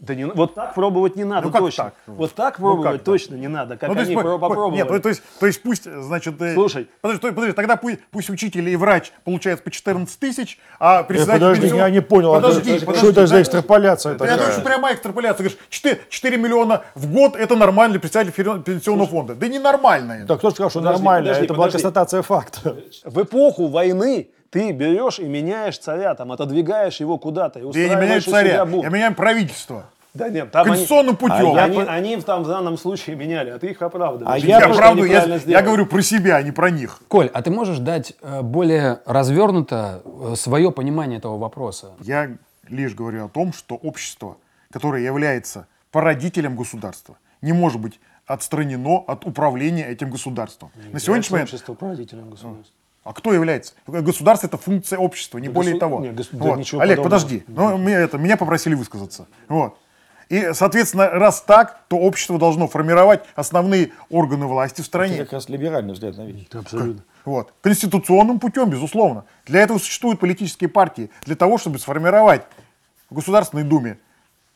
Да не, вот так пробовать не надо Ну, как точно. так? Вот так Ну, пробовать как так? точно не надо, как Ну, то они есть, про- по- попробовали. Нет, ну, то есть, то есть пусть, значит... э, Слушай. Подожди, подожди, тогда пусть, пусть учитель и врач получают по 14 тысяч, а Э, председатель... Подожди, пенсион- я не понял, а Подожди, что подожди, это за экстраполяция Это, это такая? очень прямая экстраполяция. Говоришь, 4, 4 миллиона в год это нормально для председателя фер- пенсионного фонда. Да ненормально это. Так кто сказал, что Подожди, нормально? подожди, это была подожди. констатация факта. В эпоху войны ты берешь и меняешь царя, там, отодвигаешь его куда-то. И Да я не меняю устраиваешь у царя, бунт. я меняю правительство. Да нет, там они, Конституционным путем. я они, они в- там в данном случае меняли, а ты их оправдываешь. А я Я, что правду, они я, правильно я сделали. говорю про себя, а не про них. Коль, а ты можешь дать э, более развернуто свое понимание этого вопроса? Я лишь говорю о том, что общество, которое является породителем государства, не может быть отстранено от управления этим государством. На сегодняшний момент Общество правителем государства. А кто является? Государство это функция общества, не Да более госу- того. не, госу- да Вот. ничего Олег, подобного. подожди. Ну, меня, это, меня попросили высказаться. Вот. И, соответственно, раз так, то общество должно формировать основные органы власти в Это стране. как раз либеральный взгляд на вещи. Это абсолютно. Вот. Конституционным путем, безусловно. Для этого существуют политические партии. Для того, чтобы сформировать в Государственной Думе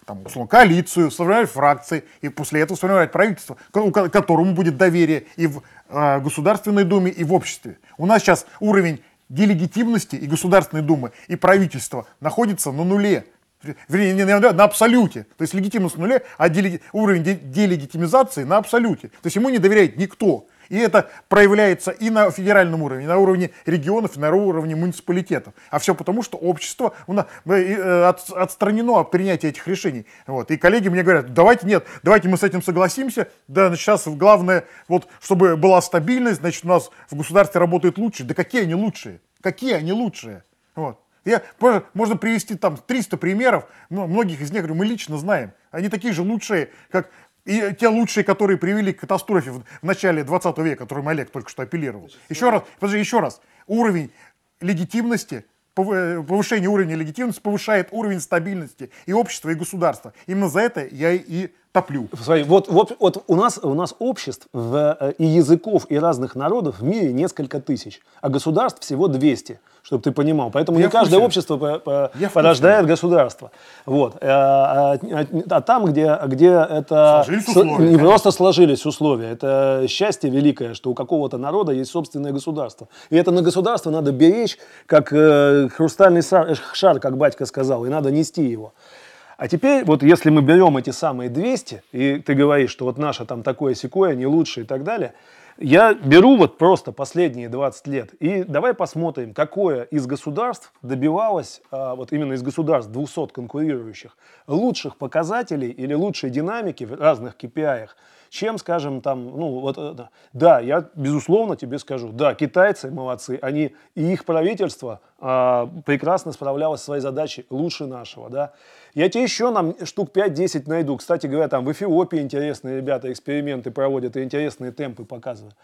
там, условно, коалицию, сформировать фракции, и после этого сформировать правительство, ко- у ко- которому будет доверие и в э, Государственной Думе, и в обществе. У нас сейчас уровень делегитимности и Государственной Думы, и правительства находится на нуле. Вернее, не на, нуле, на абсолюте. То есть легитимность на нуле, а делеги- уровень де- делегитимизации на абсолюте. То есть ему не доверяет никто. И это проявляется и на федеральном уровне, и на уровне регионов, и на уровне муниципалитетов. А все потому, что общество э, от- отстранено от принятия этих решений. Вот. И коллеги мне говорят, давайте нет, давайте мы с этим согласимся. Да, сейчас главное, вот, чтобы была стабильность, значит, у нас в государстве работает лучше. Да какие они лучшие? Какие они лучшие? Вот. Я, можно привести там 300 примеров, но многих из них говорю, мы лично знаем. Они такие же лучшие, как и те лучшие, которые привели к катастрофе в, в начале 20 века, которым Олег только что апеллировал. Еще раз, подожди, еще раз. Уровень легитимности, э, повышение уровня легитимности повышает уровень стабильности и общества, и государства. Именно за это я и топлю. Смотри, вот, вот, вот у, нас, у нас обществ в, э, и языков, и разных народов в мире несколько тысяч, а государств всего 200, чтобы ты понимал. Поэтому Я не каждое общество по- по- Я порождает государство. Вот. Э, А, а- а там, где, где это Сложились с- условия, не конечно. просто сложились условия, это счастье великое, что у какого-то народа есть собственное государство. И это на государство надо беречь, как э, хрустальный сар- шар, как батька сказал, и надо нести его. А теперь, вот если мы берем эти самые 200, и ты говоришь, что вот наше там такое секое, не лучше и так далее, я беру вот просто последние 20 лет, и давай посмотрим, какое из государств добивалось, а, вот именно из государств 200 конкурирующих, лучших показателей или лучшей динамики в разных KPI, чем, скажем, там, ну, вот, да, я, безусловно, тебе скажу, да, китайцы молодцы, они, и их правительство а, прекрасно справлялось со своей задачей лучше нашего, да. Я тебе еще нам штук 5-10 найду. Кстати говоря, там в Эфиопии интересные ребята эксперименты проводят и интересные темпы показывают.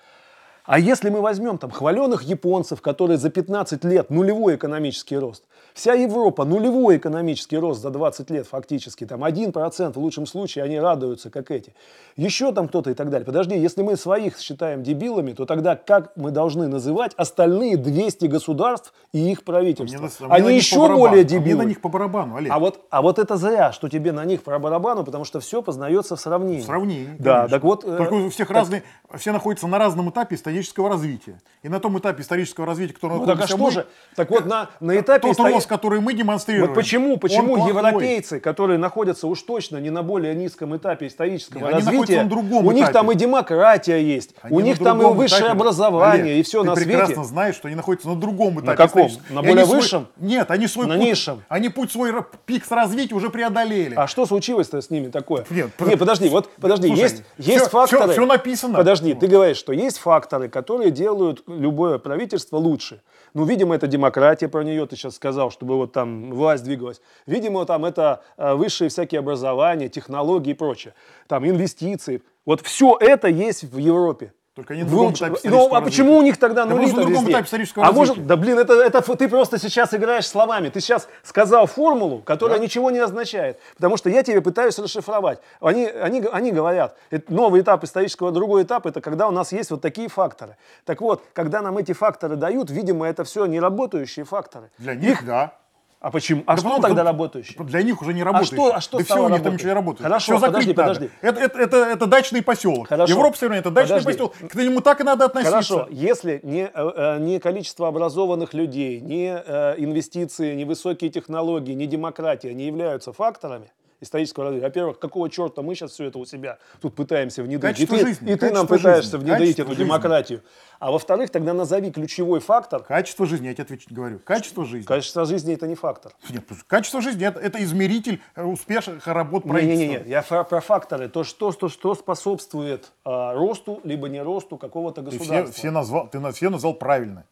А если мы возьмем там хваленых японцев, которые за 15 лет нулевой экономический рост, вся Европа нулевой экономический рост за 20 лет фактически, там 1% в лучшем случае они радуются, как эти. Еще там кто-то и так далее. Подожди, если мы своих считаем дебилами, то тогда как мы должны называть остальные 200 государств и их правительства? Мне Они еще по более А дебилы. на них по барабану, Олег. А вот, а вот это зря, что тебе на них про барабану, потому что все познается в сравнении. В сравнении. Да, конечно. так вот... э, Только у всех так- разные, все находятся на разном этапе исторического развития. И на том этапе исторического развития, который Ну так а что мы, же? Так вот на, на этапе... тот истори- рост, который мы демонстрируем, Вот почему, почему европейцы, которые находятся уж точно не на более низком этапе исторического Нет, они развития, на другом у них этапе. там и демократия есть, Они у на них там и высшее этапе. образование, Олег, и все ты на прекрасно свете. знаешь, что они находятся на другом этапе. каком? историческом. На более они свой- высшем? Нет, они свой На путь- низшем? Они путь свой пик с развития уже преодолели. А что случилось-то с ними такое? Нет, Не, подожди, вот подожди, Слушай, есть, всё- есть факторы. всё написано. Подожди, ты говоришь, что есть факторы, которые делают любое правительство лучше. Ну, видимо, это демократия, про нее ты сейчас сказал, чтобы вот там власть двигалась. Видимо, там это э, высшие всякие образования, технологии и прочее. Там инвестиции. Вот все это есть в Европе. Только они В другом лучшем- этапе Ну, а почему у них тогда Да нули на другом везде? этапе исторического А может, да блин, это, это ты просто сейчас играешь словами. Ты сейчас сказал формулу, которая ничего не означает. Потому что я тебе пытаюсь расшифровать. Они, они, они говорят, это новый этап исторического, другой этап, это когда у нас есть вот такие факторы. Так вот, когда нам эти факторы дают, видимо, это все не работающие факторы. Для них, да. А почему? А Да что тогда что работающие? Для них уже не работает. что- а что да все, у них там ничего не работает. Хорошо, Всё закрыть подожди, надо. подожди. Это, это, это, это дачный поселок. Хорошо. Европа все равно это дачный Подожди. поселок. К нему так и надо относиться. Хорошо, если не, э, э, не количество образованных людей, не э, инвестиции, не высокие технологии, не демократия не являются факторами исторического развития, во-первых, какого черта мы сейчас все это у себя тут пытаемся внедрить, Качество и ты, жизни, и ты нам пытаешься жизни, внедрить качество эту жизни. демократию. А во-вторых, тогда назови ключевой фактор. Качество жизни, я тебе отвечу, говорю. Качество жизни. Качество жизни это не фактор. Нет, качество жизни это, это измеритель э, успешных работ правительства. Не-не-не, я про, про факторы, то что, что, что способствует а, росту, либо не росту какого-то Ты все, государства. все назвал, ты все назвал правильно.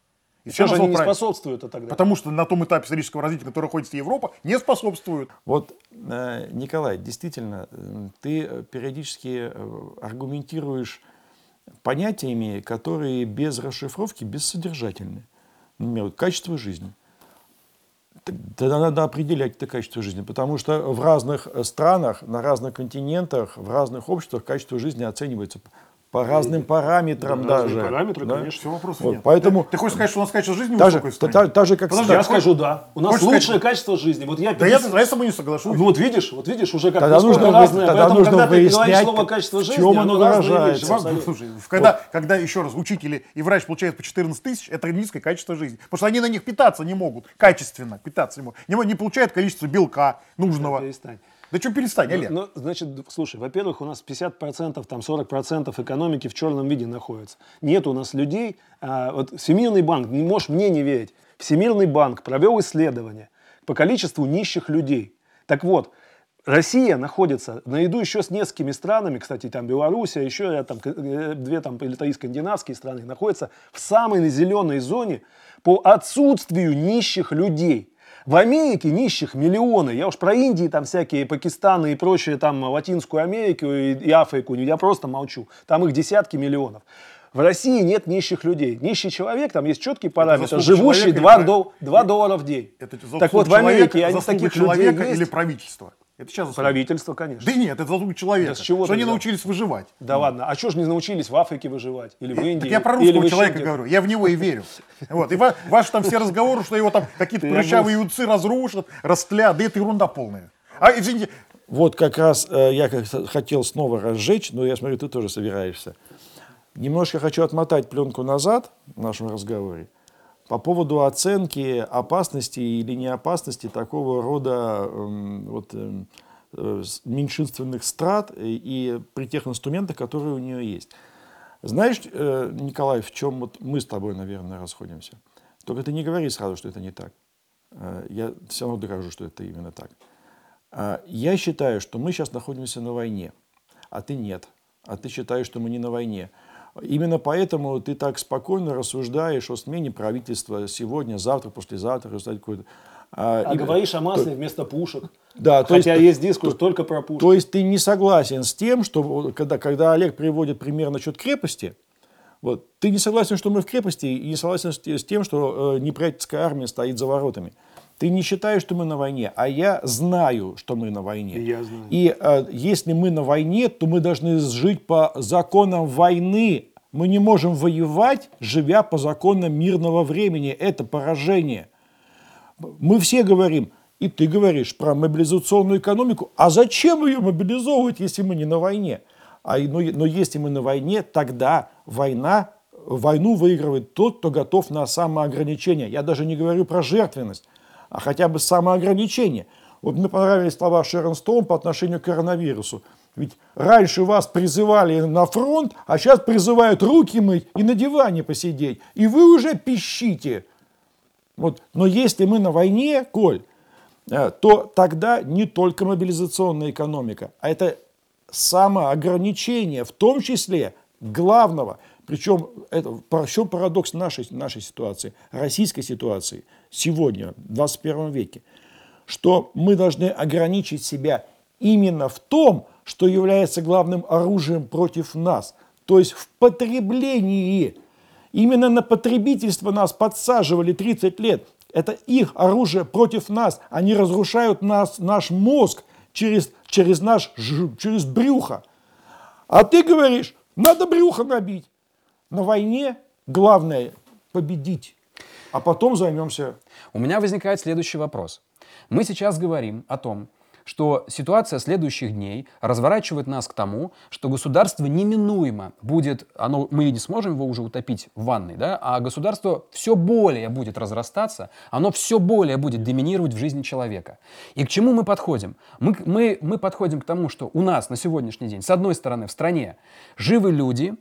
И Все же они не правильно. способствуют это тогда. Потому что на том этапе исторического развития, который находится Европа, не способствуют. Вот, э, Николай, действительно, э, ты э, периодически аргументируешь понятиями, которые без расшифровки бессодержательны. Например, качество жизни. Тогда надо определять это качество жизни, потому что в разных странах, на разных континентах, в разных обществах качество жизни оценивается по разным параметрам Да, разные даже. параметры, да? конечно. Все, вопросов Вот, нет. поэтому ты, ты хочешь сказать, что у нас качество жизни даже, высокое в та- та- так же, как Подожди, Я скажу да. У нас Хочешь лучшее сказать- качество жизни. Вот я Да я, 50 я с тобой не соглашусь. Ну вот видишь, вот видишь, уже как Тогда нужно разное. тогда Поэтому, нужно когда ты говоришь слово качество чем жизни, оно оно разные выражается. вещи. Слушай, когда, когда, еще раз, учители и врач получают по 14 тысяч, это низкое качество жизни. Потому что они на них питаться не могут, качественно питаться не могут. Не, не получают количество белка нужного. Перестань. Да что перестань, Олег? Ну, значит, слушай, во-первых, у нас 50%, там 40% экономики в черном виде находится. Нет у нас людей. а, вот Всемирный банк, не можешь мне не верить, Всемирный банк провел исследование по количеству нищих людей. Так вот, Россия находится наряду еще с несколькими странами, кстати, там Белоруссия, еще ряд, там, э, две там или три скандинавские страны, находятся в самой зеленой зоне по отсутствию нищих людей. В Америке нищих миллионы. Я уж про Индии, там всякие Пакистаны и прочие, там Латинскую Америку и, и Африку, я просто молчу. Там их десятки миллионов. В России нет нищих людей. Нищий человек, там есть четкий параметр, живущий человека 2, или дол- 2 доллара в день. Это так вот, в Америке они таких человека людей есть. или правительства? Это сейчас заслуга. Правительство, конечно. Да нет, это заслуга человека. Да с чего что они взял? научились выживать. Да ладно, а что же не научились в Африке выживать? Или в Индии? Так я про русского человека говорю, я в него и верю. Вот. И ва- ваши там все разговоры, что его там какие-то прыщавые юцы разрушат, растлят, да это ерунда полная. А, извините, Вот как раз э, я как хотел снова разжечь, но я смотрю, ты тоже собираешься. Немножко хочу отмотать пленку назад в нашем разговоре по поводу оценки опасности или неопасности такого рода эм, вот, эм, э, меньшинственных страт и, и при тех инструментах, которые у нее есть. Знаешь, э, Николай, в чем вот мы с тобой, наверное, расходимся? Только ты не говори сразу, что это не так. Э, Я все равно докажу, что это именно так. А, Я считаю, что мы сейчас находимся на войне, а ты нет. А ты считаешь, что мы не на войне. Именно поэтому ты так спокойно рассуждаешь о смене правительства сегодня, завтра, послезавтра. результате какой-то. А, А и- говоришь о масле вместо пушек. Да, то Хотя есть- есть дискурс только про пушки. То есть ты не согласен с тем, что когда, когда Олег приводит пример насчет крепости, вот, ты не согласен, что мы в крепости, и не согласен с тем, что э, неприятельская армия стоит за воротами. Ты не считаешь, что мы на войне, а я знаю, что мы на войне. И я знаю. И э, если мы на войне, то мы должны жить по законам войны. Мы не можем воевать, живя по законам мирного времени. Это поражение. Мы все говорим, и ты говоришь про мобилизационную экономику. А зачем ее мобилизовывать, если мы не на войне? А, но, но если мы на войне, тогда война, войну выигрывает тот, кто готов на самоограничение. Я даже не говорю про жертвенность, а хотя бы самоограничение. Вот мне понравились слова Шерон Стоун по отношению к коронавирусу. Ведь раньше вас призывали на фронт, а сейчас призывают руки мыть и на диване посидеть. И вы уже пищите. Вот. Но если мы на войне, Коль, э, то тогда не только мобилизационная экономика, а это самоограничение, в том числе главного. Причем это в чем парадокс нашей, нашей ситуации, российской ситуации сегодня, в 21 веке, что мы должны ограничить себя именно в том, что является главным оружием против нас, то есть в потреблении. Именно на потребительство нас подсаживали 30 лет. Это их оружие против нас. Они разрушают нас, наш мозг через, через, наш, через брюхо. А ты говоришь, надо брюхо набить. На войне главное победить. А потом займемся У меня возникает следующий вопрос. Мы сейчас говорим о том, что ситуация следующих дней разворачивает нас к тому, что государство неминуемо будет, оно, мы не сможем его уже утопить в ванной, да, а государство все более будет разрастаться, оно все более будет доминировать в жизни человека. И к чему мы подходим? Мы, мы, мы подходим к тому, что у нас на сегодняшний день, с одной стороны, в стране живы люди,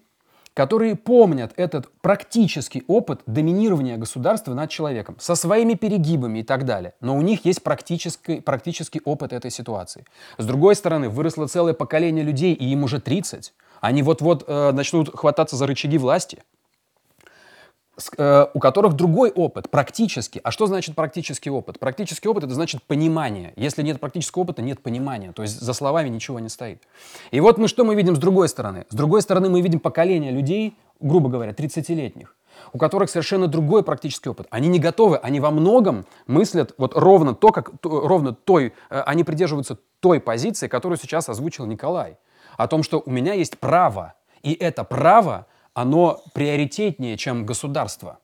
которые помнят этот практический опыт доминирования государства над человеком со своими перегибами и так далее. Но у них есть практический, практический опыт этой ситуации. С другой стороны, выросло целое поколение людей, и им уже 30. Они вот-вот э, начнут хвататься за рычаги власти у которых другой опыт, практически. А что значит практический опыт? Практический опыт — это значит понимание. Если нет практического опыта, нет понимания. То есть за словами ничего не стоит. И вот мы что мы видим с другой стороны? С другой стороны мы видим поколение людей, грубо говоря, 30-летних, у которых совершенно другой практический опыт. Они не готовы, они во многом мыслят вот ровно то, как ровно той, э, они придерживаются той позиции, которую сейчас озвучил Николай, о том, что у меня есть право, и это право оно приоритетнее, чем государство.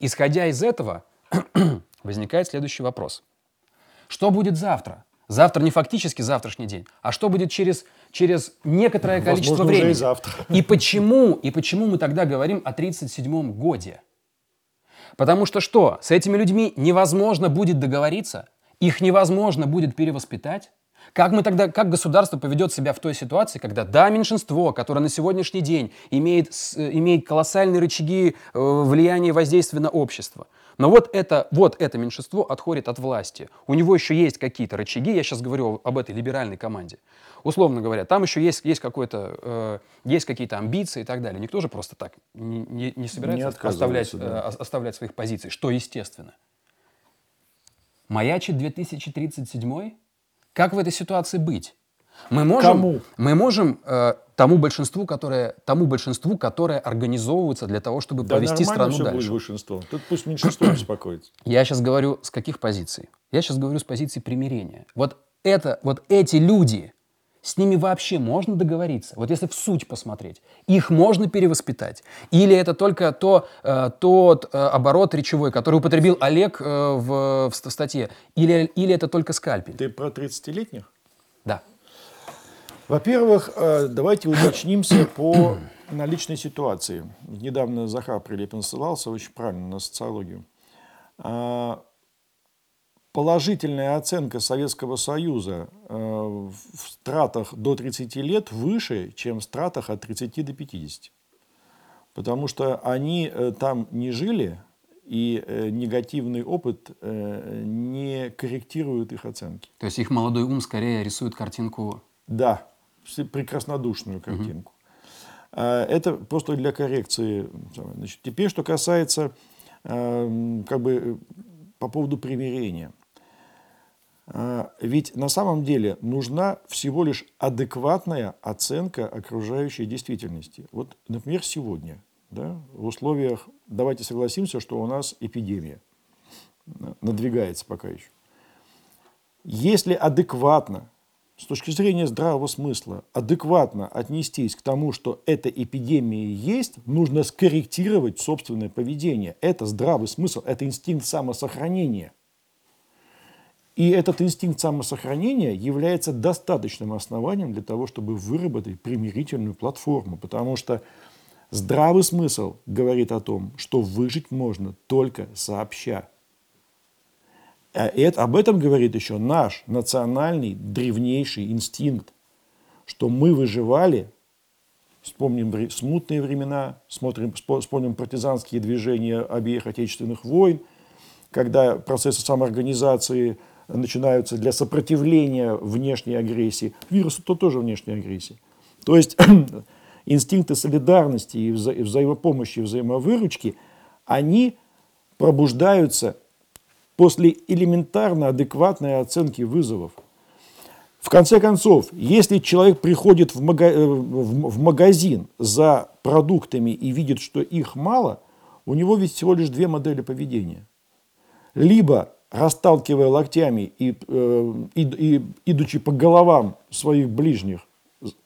Исходя из этого, возникает следующий вопрос. Что будет завтра? Завтра не фактически завтрашний день, а что будет через, через некоторое количество Возможно, времени. уже и завтра. И почему, и почему мы тогда говорим о 37-м годе? Потому что что? С этими людьми невозможно будет договориться, их невозможно будет перевоспитать, как мы тогда, как государство поведет себя в той ситуации, когда да, меньшинство, которое на сегодняшний день имеет, э, имеет колоссальные рычаги э, влияния и воздействия на общество, но вот это, вот это меньшинство отходит от власти. У него еще есть какие-то рычаги, я сейчас говорю об этой либеральной команде. Условно говоря, там еще есть, есть, какой-то, э, есть какие-то амбиции и так далее. Никто же просто так не, не, собирается Не оставлять, да. э, оставлять своих позиций, что естественно. Маячит 2037 как в этой ситуации быть? Мы можем, Кому? Мы можем э, тому большинству, которое, тому большинству, которое организовывается для того, чтобы Да повести страну все дальше. будет большинство. Тут пусть меньшинство беспокоится. Я сейчас говорю с каких позиций? Я сейчас говорю с позиции примирения. Вот это, вот эти люди, с ними вообще можно договориться? Вот если в суть посмотреть, их можно перевоспитать? Или это только то, э, тот э, оборот речевой, который употребил Олег э, в, в ст- статье? Или, или это только скальпель? Ты про 30-летних? Да. Во-первых, э, давайте уточнимся по наличной ситуации. Недавно Захар Прилепин ссылался очень правильно на социологию. А, Положительная оценка Советского Союза э, в стратах до 30 лет выше, чем в стратах от 30 до 50. Потому что они э, там не жили, и э, негативный опыт не корректирует их оценки. То есть их молодой ум скорее рисует картинку Да, прекраснодушную картинку. А, Это просто для коррекции. Значит, теперь, что касается эм, как бы по поводу примирения. А, Ведь на самом деле нужна всего лишь адекватная оценка окружающей действительности. Вот, например, сегодня, да, в условиях, давайте согласимся, что у нас эпидемия надвигается пока еще. Если адекватно, с точки зрения здравого смысла, адекватно отнестись к тому, что эта эпидемия есть, нужно скорректировать собственное поведение. Это здравый смысл, это инстинкт самосохранения. И этот инстинкт самосохранения является достаточным основанием для того, чтобы выработать примирительную платформу. Потому что здравый смысл говорит о том, что выжить можно только сообща. А это, об этом говорит еще наш национальный древнейший инстинкт, что мы выживали, вспомним смутные времена, смотрим, спо- вспомним партизанские движения обеих отечественных войн, когда процессы самоорганизации начинаются для сопротивления внешней агрессии. Вирус это тоже внешняя агрессия. То есть инстинкты солидарности и вза- и взаимопомощи, и взаимовыручки, они пробуждаются после элементарно адекватной оценки вызовов. В конце концов, если человек приходит в, мага- э, в- магазин за продуктами и видит, что их мало, у него ведь всего лишь две модели поведения. Либо расталкивая локтями и, э, и- и идучи по головам своих ближних,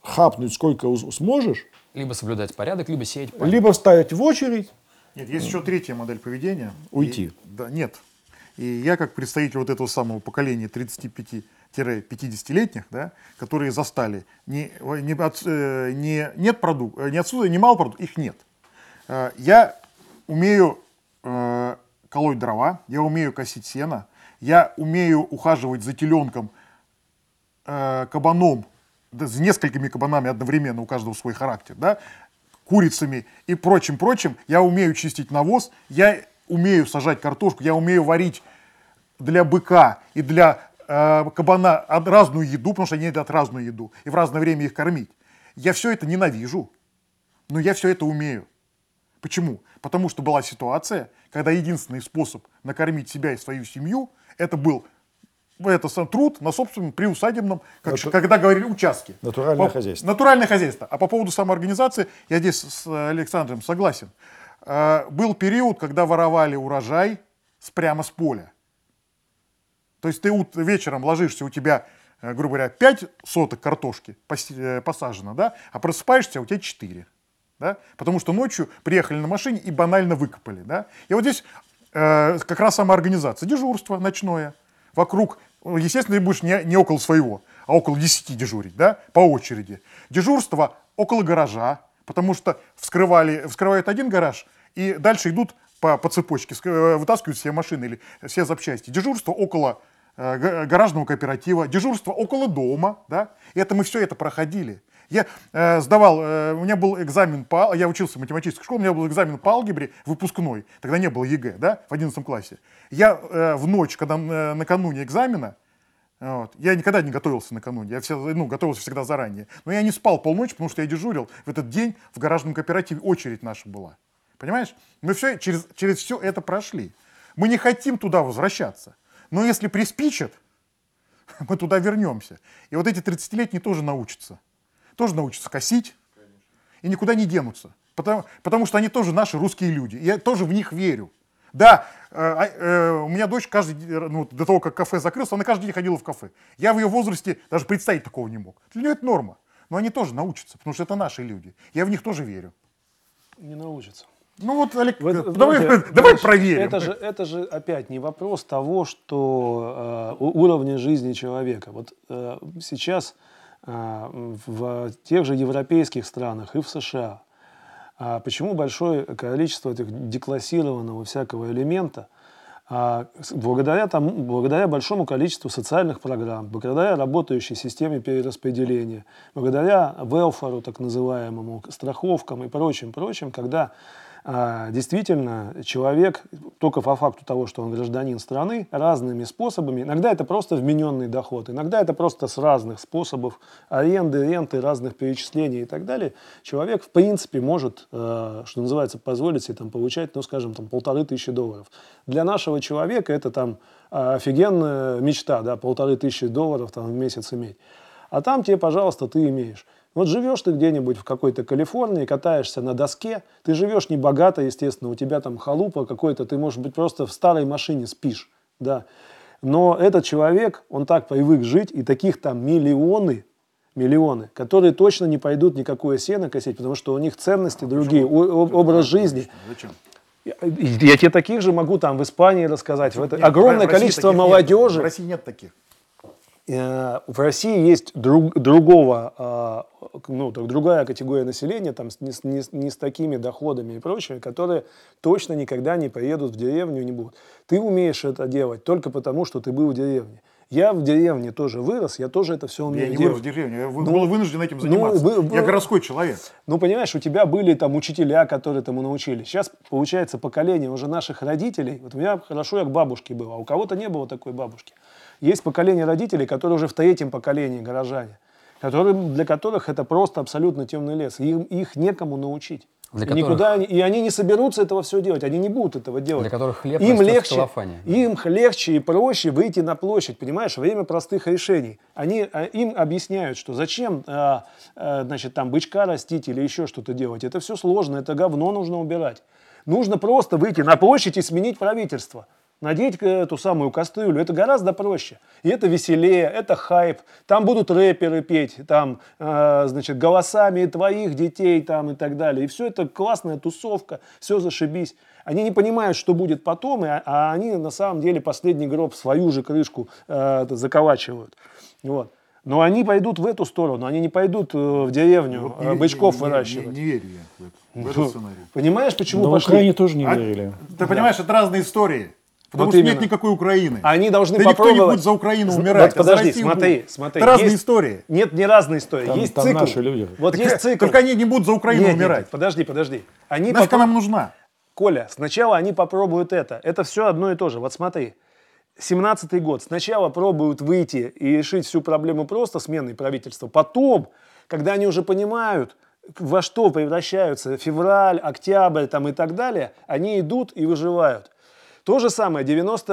хапнуть сколько сможешь, либо соблюдать порядок, либо сеять панику. либо вставить в очередь, Нет, есть еще третья модель поведения. Уйти. И- да, нет. И я, как представитель вот этого самого поколения 35-50-летних, да, которые застали, не, не, от, э, не, нет продукт, не отсюда, не мало продуктов, их нет. Э, я умею э, колоть дрова, я умею косить сено, я умею ухаживать за теленком, э, кабаном, да, с несколькими кабанами одновременно, у каждого свой характер, да, курицами и прочим-прочим. Я умею чистить навоз, я умею сажать картошку, я умею варить для быка и для э, кабана разную еду, потому что они едят разную еду, и в разное время их кормить. Я все это ненавижу, но я все это умею. Почему? Потому что была ситуация, когда единственный способ накормить себя и свою семью, это был это сам труд на собственном приусадебном, как, Нату... когда говорили, участке. Натуральное по... хозяйство. Натуральное хозяйство. А по поводу самоорганизации, я здесь с Александром согласен. Э, был период, когда воровали урожай с, прямо с поля. То есть ты вечером ложишься, у тебя, э, грубо говоря, 5 соток картошки э, посажено, да, а просыпаешься, у тебя 4. Да? Потому что ночью приехали на машине и банально выкопали. Да? И вот здесь э, как раз самоорганизация. Дежурство ночное. Вокруг, естественно, ты будешь не, не около своего, а около 10 дежурить, да, по очереди. Дежурство около гаража, потому что вскрывали, вскрывают один гараж, и дальше идут по, по цепочке, вытаскивают все машины или все запчасти. Дежурство около э, гаражного кооператива, дежурство около дома, да, и это мы все это проходили. Я э, сдавал, э, у меня был экзамен по, я учился в математической школе, у меня был экзамен по алгебре выпускной, тогда не было ЕГЭ, да, в 11 классе. Я э, в ночь, когда э, накануне экзамена, вот, я никогда не готовился накануне, я все, ну, готовился всегда заранее. Но я не спал полночи, потому что я дежурил в этот день в гаражном кооперативе, очередь наша была. Понимаешь? Мы все, через, через все это прошли. Мы не хотим туда возвращаться. Но если приспичат, мы туда вернемся. И вот эти 30-летние тоже научатся тоже научатся косить и никуда не денутся. Потому, потому что они тоже наши русские люди. Я тоже в них верю. Да, э, а, э, у меня дочь каждый ну, до того, как кафе закрылся, она каждый день ходила в кафе. Я в ее возрасте даже представить такого не мог. Для нее это норма. Но они тоже научатся, потому что это наши люди. Я в них тоже верю. Не научатся. Ну вот, Олег, вот, давай, знаете, давай проверим. Это же, это же опять не вопрос того, что э, уровня жизни человека. Вот э, сейчас а, в тех же европейских странах и в США. А почему большое количество этих деклассированного всякого элемента? А, благодаря, тому, благодаря большому количеству социальных программ, благодаря работающей системе перераспределения, благодаря велфору, так называемому, страховкам и прочим, прочим, когда а, действительно человек только по факту того, что он гражданин страны, разными способами, иногда это просто вмененный доход, иногда это просто с разных способов аренды, ренты, разных перечислений и так далее, человек в принципе может, э, что называется, позволить себе там, получать, ну скажем, там, полторы тысячи долларов. Для нашего человека это там офигенная мечта, да, полторы тысячи долларов там, в месяц иметь. А там тебе, пожалуйста, ты имеешь. Вот живешь ты где-нибудь в какой-то Калифорнии, катаешься на доске, ты живешь не богато, естественно, у тебя там халупа какой-то, ты, может быть, просто в старой машине спишь, да. Но этот человек, он так привык жить, и таких там миллионы, миллионы, которые точно не пойдут никакое сено косить, потому что у них ценности другие, о, образ жизни. Зачем? Я, я тебе таких же могу там в Испании рассказать. В это нет, огромное количество молодежи. Нет, в России нет таких. Э, в России есть друг, другого, а, ну, другая категория населения, там, не, не, не с такими доходами и прочее, которые точно никогда не поедут в деревню и не будут. Ты умеешь это делать только потому, что ты был в деревне. Я в деревне тоже вырос, я тоже это все умею Я не делать. вырос в деревне, я ну, был вынужден этим ну, заниматься. Ну, вы, я городской человек. Ну, понимаешь, у тебя были там учителя, которые этому научили. Сейчас, получается, поколение уже наших родителей. Вот у меня хорошо, я к бабушке был, а у кого-то не было такой бабушки. Есть поколение родителей, которые уже в третьем поколении горожане, которые, для которых это просто абсолютно темный лес. Им, их некому научить. Для которых... Никуда они, и они не соберутся этого все делать, они не будут этого делать. Для которых хлеб им легче, им легче и проще выйти на площадь, понимаешь, время простых решений. Они, а, им объясняют, что зачем, а, а, значит, там бычка растить или еще что-то делать. Это все сложно, это говно нужно убирать. Нужно просто выйти на площадь и сменить правительство. Надеть эту самую кастрюлю, это гораздо проще. И это веселее, это хайп. Там будут рэперы петь, там, э, значит, голосами твоих детей там и так далее. И все это классная тусовка, все зашибись. Они не понимают, что будет потом, и, а они на самом деле последний гроб свою же крышку э, заколачивают. Вот. Но они пойдут в эту сторону, они не пойдут э, в деревню вот не, бычков не, выращивать. Не, не, не верю я в, это, в этот сценарий. Понимаешь, почему На пошли? Украине тоже не А, верили. ты понимаешь, это разные истории. Потому Вот что именно. нет никакой Украины. Они должны да никто попробовать. не будет за Украину умирать. Вот а подожди, Россию смотри, смотри. Это разные Есть- истории. Нет, не разные истории. Там- есть там цикл. наши люди. Вот есть цикл. Только они не будут за Украину Нет, умирать. нет, подожди, подожди. Они Нафиг она нам нужна? Коля, сначала они попробуют это. Это все одно и то же. Вот смотри. 17-й год. Сначала пробуют выйти и решить всю проблему просто сменой правительства. Потом, когда они уже понимают, во что превращаются февраль, октябрь там, и так далее, они идут и выживают. То же самое, 90,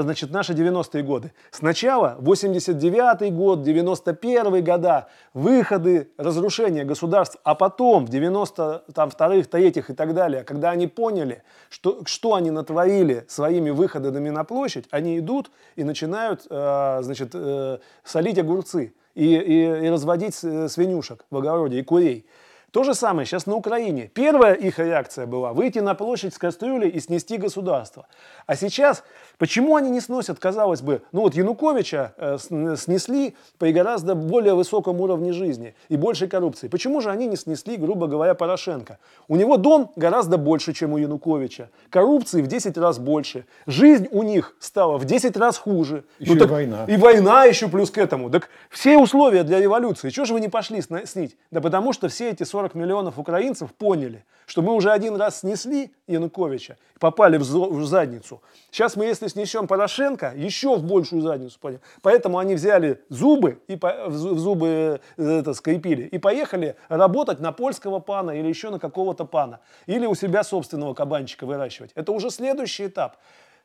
э, значит, наши 90-е годы. Сначала 89-й год, 91-й года, выходы, разрушение государств, а потом в 92-х, 3-х и так далее, когда они поняли, что, что они натворили своими выходами на площадь, они идут и начинают, э, значит, э, солить огурцы и, и- и разводить свинюшек в огороде и курей. То же самое сейчас на Украине. Первая их реакция была выйти на площадь с кастрюлей и снести государство. А сейчас, почему они не сносят, казалось бы, ну вот Януковича э, сн- снесли при гораздо более высоком уровне жизни и большей коррупции. Почему же они не снесли, грубо говоря, Порошенко? У него дом гораздо больше, чем у Януковича. Коррупции в 10 раз больше. Жизнь у них стала в 10 раз хуже. Еще и так- война. И война еще плюс к этому. Так все условия для революции. Чего же вы не пошли снить? Да потому что все эти 40 миллионов украинцев поняли, что мы уже один раз снесли Януковича, попали в, в задницу. Сейчас мы, если снесем Порошенко, еще в большую задницу пойдем. Поэтому они взяли зубы, и по- в зу- в зубы э, это, скрепили, и поехали работать на польского пана или еще на какого-то пана. Или у себя собственного кабанчика выращивать. Это уже следующий этап.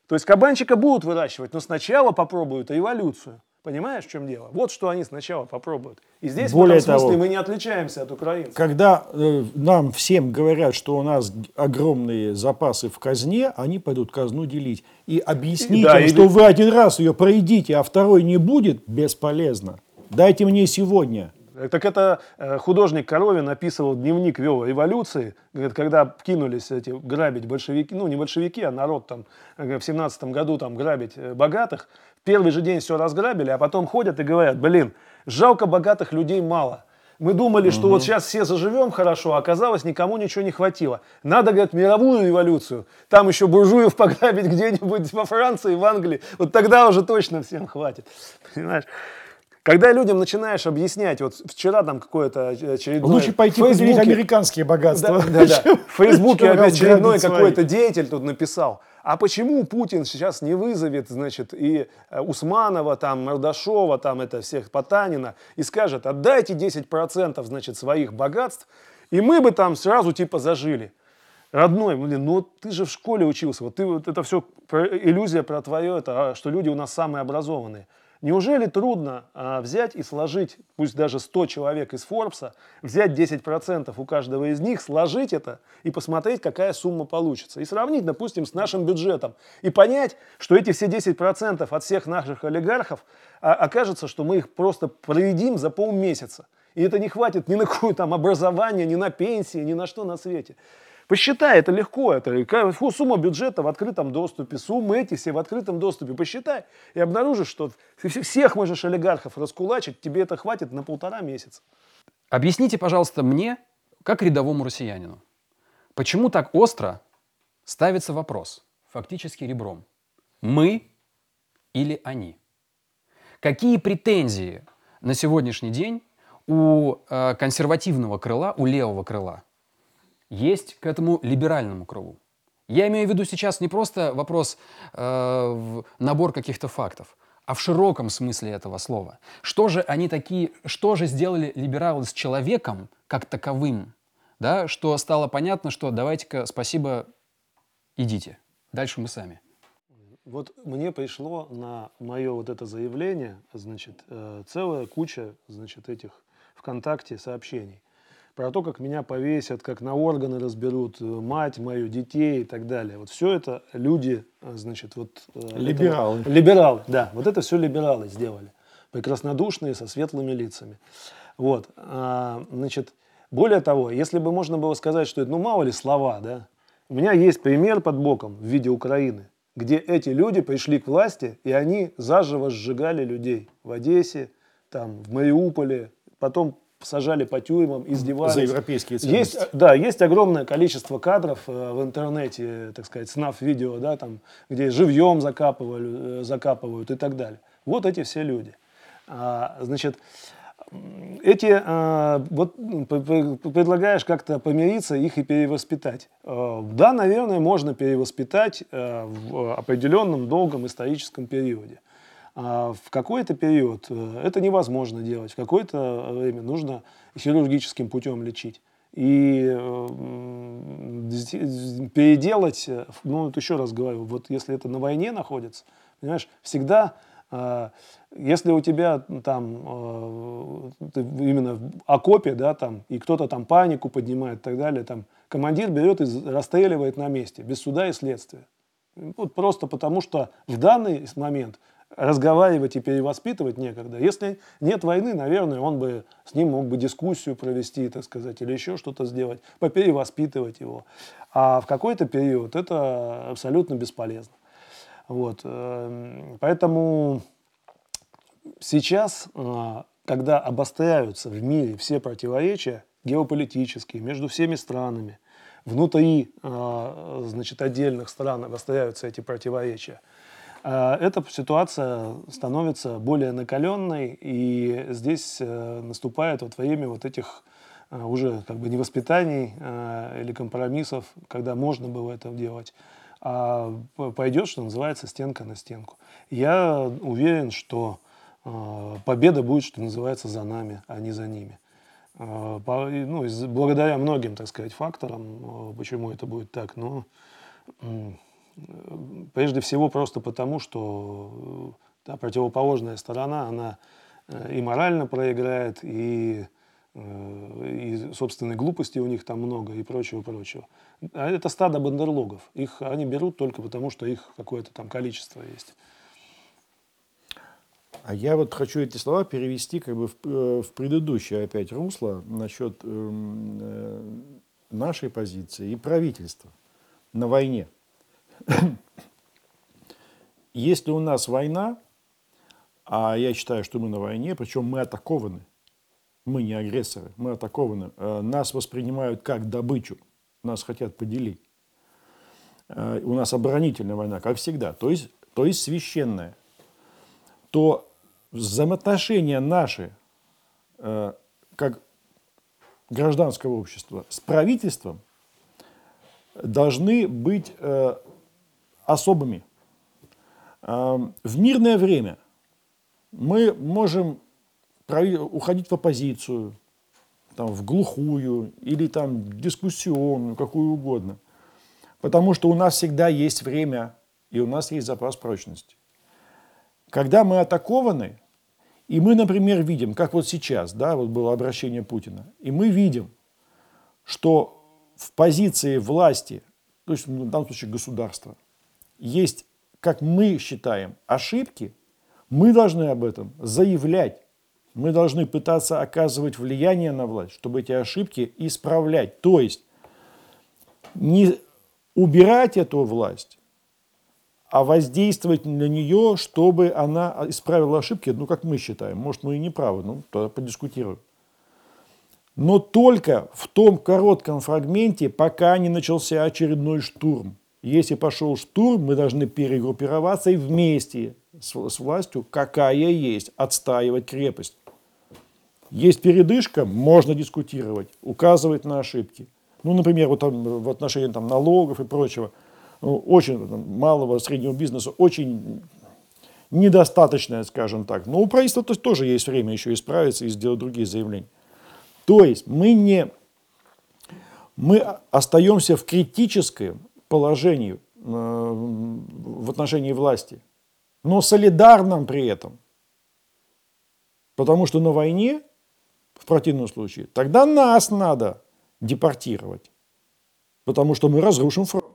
То есть кабанчика будут выращивать, но сначала попробуют революцию. Понимаешь, в чем дело? Вот что они сначала попробуют. И здесь Более в этом смысле того, мы не отличаемся от украинцев. Когда э, нам всем говорят, что у нас огромные запасы в казне, они пойдут казну делить. И объяснить Да, им, или- что вы один раз ее проедите, а второй не будет, бесполезно. Дайте мне сегодня. Так это э, художник Коровин описывал, дневник вел революции, говорит, когда кинулись эти грабить большевики, ну не большевики, а народ там э, в семнадцатом году там грабить э, богатых, в первый же день все разграбили, а потом ходят и говорят, блин, жалко богатых людей мало. Мы думали, что вот сейчас все заживем хорошо, а оказалось, никому ничего не хватило. Надо, говорят, мировую революцию. Там еще буржуев пограбить где-нибудь во Франции, в Англии. Вот тогда уже точно всем хватит. Понимаешь? Когда людям начинаешь объяснять, вот вчера там какое-то очередное... Лучше пойти Фейсбуке- поделить американские богатства. Да, да, да. В Фейсбуке опять очередной какой-то деятель тут написал. А почему Путин сейчас не вызовет, значит, и э, Усманова, там, Мордашова, там, это всех Потанина, и скажет, отдайте 10% значит, своих богатств, и мы бы там сразу типа зажили. Родной, блин, ну ты же в школе учился, вот ты вот это все иллюзия про твое, это, а, что люди у нас самые образованные. Неужели трудно а, взять и сложить, пусть даже 100 человек из Форбса, взять 10% у каждого из них, сложить это и посмотреть, какая сумма получится. И сравнить, допустим, с нашим бюджетом. И понять, что эти все 10% от всех наших олигархов а, окажется, что мы их просто проедим за полмесяца. И это не хватит ни на какое там образование, ни на пенсии, ни на что на свете. Посчитай, это легко. Это сумма бюджета в открытом доступе, суммы эти все в открытом доступе. Посчитай и обнаружишь, что всех можешь олигархов раскулачить, тебе это хватит на полтора месяца. Объясните, пожалуйста, мне, как рядовому россиянину, почему так остро ставится вопрос, фактически ребром, мы или они? Какие претензии на сегодняшний день у э, консервативного крыла, у левого крыла есть к этому либеральному крылу? Я имею в виду сейчас не просто вопрос э, в набор каких-то фактов, а в широком смысле этого слова. Что же они такие, что же сделали либералы с человеком как таковым, да, что стало понятно, что давайте-ка, спасибо, идите, дальше мы сами. Вот мне пришло на мое вот это заявление, значит, э, целая куча, значит, этих ВКонтакте сообщений. Про то, как меня повесят, как на органы разберут, э, мать мою, детей и так далее. Вот все это люди, э, значит, вот... э, Либералы. этого- либералы, да. Вот это все либералы сделали. Прекраснодушные, со светлыми лицами. Вот. а, значит, более того, если бы можно было сказать, что это, ну, мало ли слова, да. У меня есть пример под боком в виде Украины, где эти люди пришли к власти, и они заживо сжигали людей в Одессе, там, в Мариуполе, потом сажали по тюрьмам, издевались. За европейские Есть, ценности. да, есть огромное количество кадров э, в интернете, так сказать, снав видео, да, там, где живьем закапывали, э, закапывают и так далее. Вот эти все люди. А, значит, эти, а, вот предлагаешь как-то помириться, их и перевоспитать. Э, Да, наверное, можно перевоспитать э, в определенном долгом историческом периоде. А в какой-то период э, это невозможно делать, в какое-то время нужно хирургическим путем лечить. И э, переделать, э, ну вот еще раз говорю, вот если это на войне находится, понимаешь, всегда, э, если у тебя там э, ты именно в окопе, да, там, и кто-то там панику поднимает и так далее, там, командир берет и расстреливает на месте, без суда и следствия. Вот просто потому, что в данный момент разговаривать и перевоспитывать некогда. Если нет войны, наверное, он бы с ним мог бы дискуссию провести, так сказать, или еще что-то сделать, поперевоспитывать его. А в какой-то период это абсолютно бесполезно. Вот. эм, Поэтому сейчас, а, когда обостряются в мире все противоречия геополитические между всеми странами, внутри а, значит, отдельных стран обостряются эти противоречия, эта ситуация становится более накаленной, и здесь э, наступает вот время вот этих а, уже как бы не воспитаний а, или компромиссов, когда можно было это делать, а пойдет, что называется, стенка на стенку. Я уверен, что победа будет, что называется, за нами, а не за ними. Ну, благодаря многим, так сказать, факторам, почему это будет так, но э, прежде всего просто потому, что э, та противоположная сторона, она э, и морально проиграет, и, э, и собственной глупости у них там много, и прочего-прочего. А это стадо бандерлогов. Их они берут только потому, что их какое-то там количество есть. А я вот хочу эти слова перевести как бы в, в предыдущее опять русло насчет эм, э, нашей позиции и правительства на войне. Если у нас война, а я считаю, что мы на войне, причем мы атакованы, мы не агрессоры, мы атакованы, э, нас воспринимают как добычу, нас хотят поделить. Э, У нас оборонительная война, как всегда, то есть, то есть священная. То взаимоотношения наши, э, как гражданского общества, с правительством должны быть особыми. Э, в мирное время мы можем уходить в оппозицию, там, в глухую или там дискуссионную, какую угодно. Потому что у нас всегда есть время и у нас есть запас прочности. Когда мы атакованы, и мы, например, видим, как вот сейчас, да, вот было обращение Путина, и мы видим, что в позиции власти, то есть в данном случае государства, есть, как мы считаем, ошибки, мы должны об этом заявлять. Мы должны пытаться оказывать влияние на власть, чтобы эти ошибки исправлять. То есть не убирать эту власть, а воздействовать на нее, чтобы она исправила ошибки, ну, как мы считаем. Может, мы и не правы, ну, тогда подискутируем. Но только в том коротком фрагменте, пока не начался очередной штурм. Если пошел штурм, мы должны перегруппироваться и вместе с, с властью, какая есть, отстаивать крепость. Есть передышка, можно дискутировать, указывать на ошибки. Ну, например, вот там, в отношении там, налогов и прочего – ну, очень там, малого, среднего бизнеса, очень недостаточное, скажем так. Но у правительства то есть, тоже есть время еще исправиться и сделать другие заявления. То есть мы не мы остаемся в критическом положении э, в отношении власти, но солидарном при этом. Потому что на войне в противном случае, тогда нас надо депортировать, потому что мы разрушим фронт.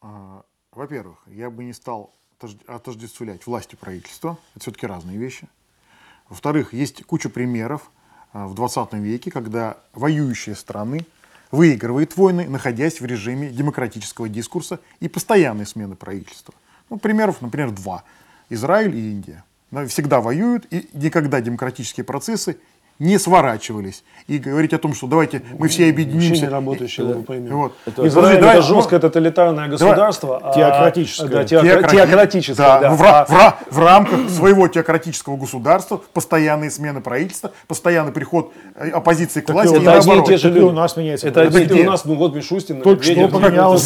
А, Во-первых, я бы не стал отож- отождествлять власть и правительство. Это все-таки разные вещи. Во-вторых, есть куча примеров а, в 20 веке, когда воюющие страны выигрывают войны, находясь в режиме демократического дискурса и постоянной смены правительства. Ну, примеров, например, два. Израиль и Индия. Всегда воюют, и никогда демократические процессы не сворачивались. И говорить о том, что давайте мы все объединимся. не работающий И- оба примера. Вот. Израиль Подожди, это давай, жесткое ну, тоталитарное государство. а- Теократическое. Да, теокра- Теократи- теократическое, Да, да. ну, в, А- в в рамках своего теократического государства постоянные смены правительства, постоянный приход э, оппозиции к власти Это одни и те же Так люди. у нас меняется Это одни, где? у нас, ну вот Мишустин, Только что Медведев. поменялось.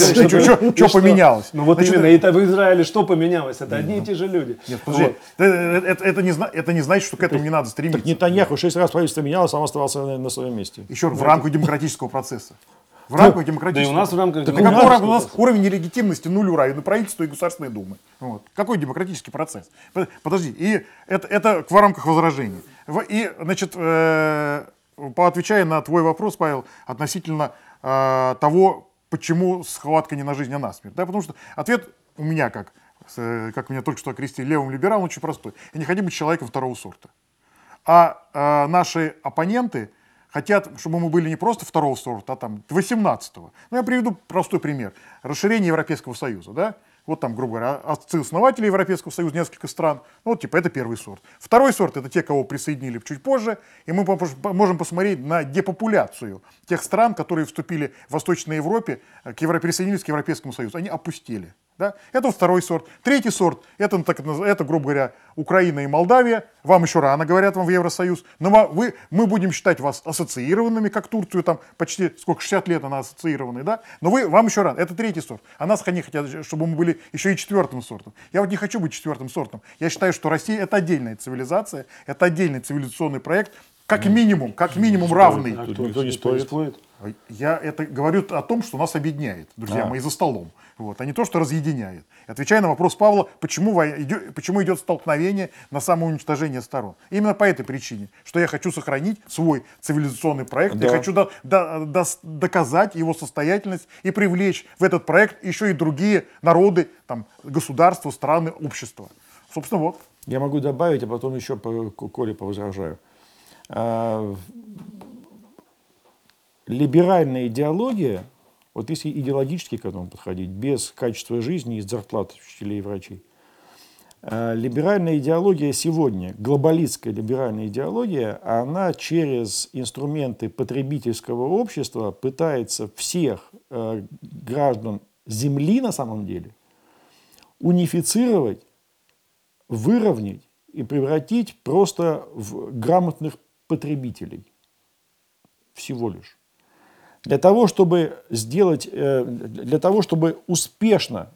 Что- поменялось? Ну вот именно, это в Израиле что поменялось? Это одни и те же люди. Нет, подожди, это, это- это не, зна- это не значит, что к этому не надо Так стремиться. Нетаньяху шесть раз правительство менялось, он оставался на, на своем месте. Еще в рамках демократического процесса. В рамках Да и демократического у нас в рамках На у какой нас- уровень? У нас уровень нелегитимности нуль равен и правительству, и Государственной Думы. Вот. Какой демократический процесс? Под- Подожди, и это, это в рамках возражений. И, значит, э, поотвечая на твой вопрос, Павел, относительно э, того, почему схватка не на жизнь, а на смерть. Да, потому что ответ у меня, как, с- как меня только что окрестили левым либералом, очень простой. Я не хочу быть человеком второго сорта. А э, наши оппоненты хотят, чтобы мы были не просто второго сорта, а там 18-го. Ну, я приведу простой пример. Расширение Европейского Союза, да? Вот там, грубо говоря, отцы-основатели Европейского Союза, несколько стран. Ну, вот, типа, это первый сорт. Второй сорт — это те, кого присоединили чуть позже. И мы можем посмотреть на депопуляцию тех стран, которые вступили в Восточной Европе, э, к Евро... присоединились к Европейскому Союзу. Они опустили. Да? Это второй сорт. Третий сорт это, так, это, грубо говоря, Украина и Молдавия. Вам еще рано, говорят вам, в Евросоюз. Но вы, мы будем считать вас ассоциированными, как Турцию, там почти сколько, 60 лет она ассоциированная, да? Но вы, вам еще рано. Это третий сорт. А нас они хотят, чтобы мы были еще и четвертым сортом. Я вот не хочу быть четвертым сортом. Я считаю, что Россия это отдельная цивилизация, это отдельный цивилизационный проект, как минимум, как минимум равный. А кто- никто не спорит. Я это говорю о том, что нас объединяет, друзья А. мои, за столом. Вот, а не то, что разъединяет. Отвечая на вопрос Павла, почему, вой- идет, почему идет столкновение на самоуничтожение сторон. Именно по этой причине, что я хочу сохранить свой цивилизационный проект, я Да. хочу до- до- дос- доказать его состоятельность и привлечь в этот проект еще и другие народы, там, государства, страны, общества. Собственно, вот. Я могу добавить, а потом еще по Ко- Коле повозражаю. А, Либеральная идеология, вот если идеологически к этому подходить, без качества жизни и зарплат учителей и врачей, а, либеральная идеология сегодня, глобалистская либеральная идеология, она через инструменты потребительского общества пытается всех э, граждан Земли на самом деле унифицировать выровнять и превратить просто в грамотных потребителей. Всего лишь. Для того, чтобы сделать, э, для того, чтобы успешно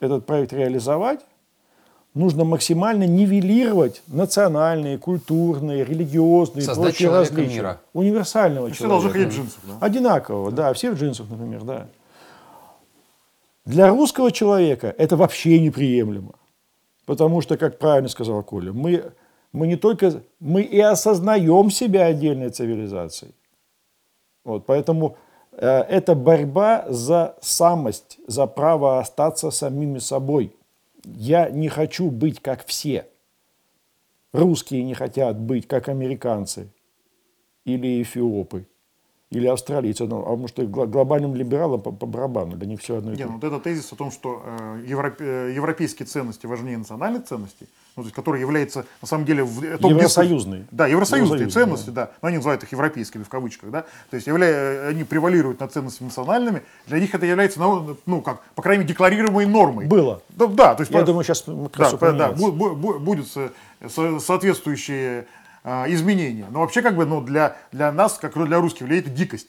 этот проект реализовать, нужно максимально нивелировать национальные, культурные, религиозные и Создать прочие человека различия. мира. Универсального Все должны человека. ходить в джинсах, да? Одинакового, да, все в джинсах, например, да. Для русского человека это вообще неприемлемо. Потому что, как правильно сказал Коля, мы, мы не только, мы и осознаем себя отдельной цивилизацией. Вот, поэтому э, это борьба за самость, за право остаться самими собой. Я не хочу быть как все. Русские не хотят быть как американцы или эфиопы, или австралийцы, ну, а потому что гла- глобальным либералам по, по барабану, для них все одно и то ну же. вот этот тезис о том, что э, европе- э, европейские ценности важнее национальных ценностей, ну, то есть, которые являются на самом деле в э, топ- Евросоюзные. Да, евросоюзные Евросоюзные, ценности, да. Но они называют их европейскими в кавычках, да. То есть явля... э, они превалируют над ценностями национальными. Для них это является, ну, ну, как, по крайней мере, декларируемой нормой. Было. Да, да, то есть Я по- думаю, сейчас да, да, поменяется. бу- бу- бу- будут со- со- соответствующие а, изменения. Но вообще, как бы, ну, для, для нас, как для русских людей, это дикость.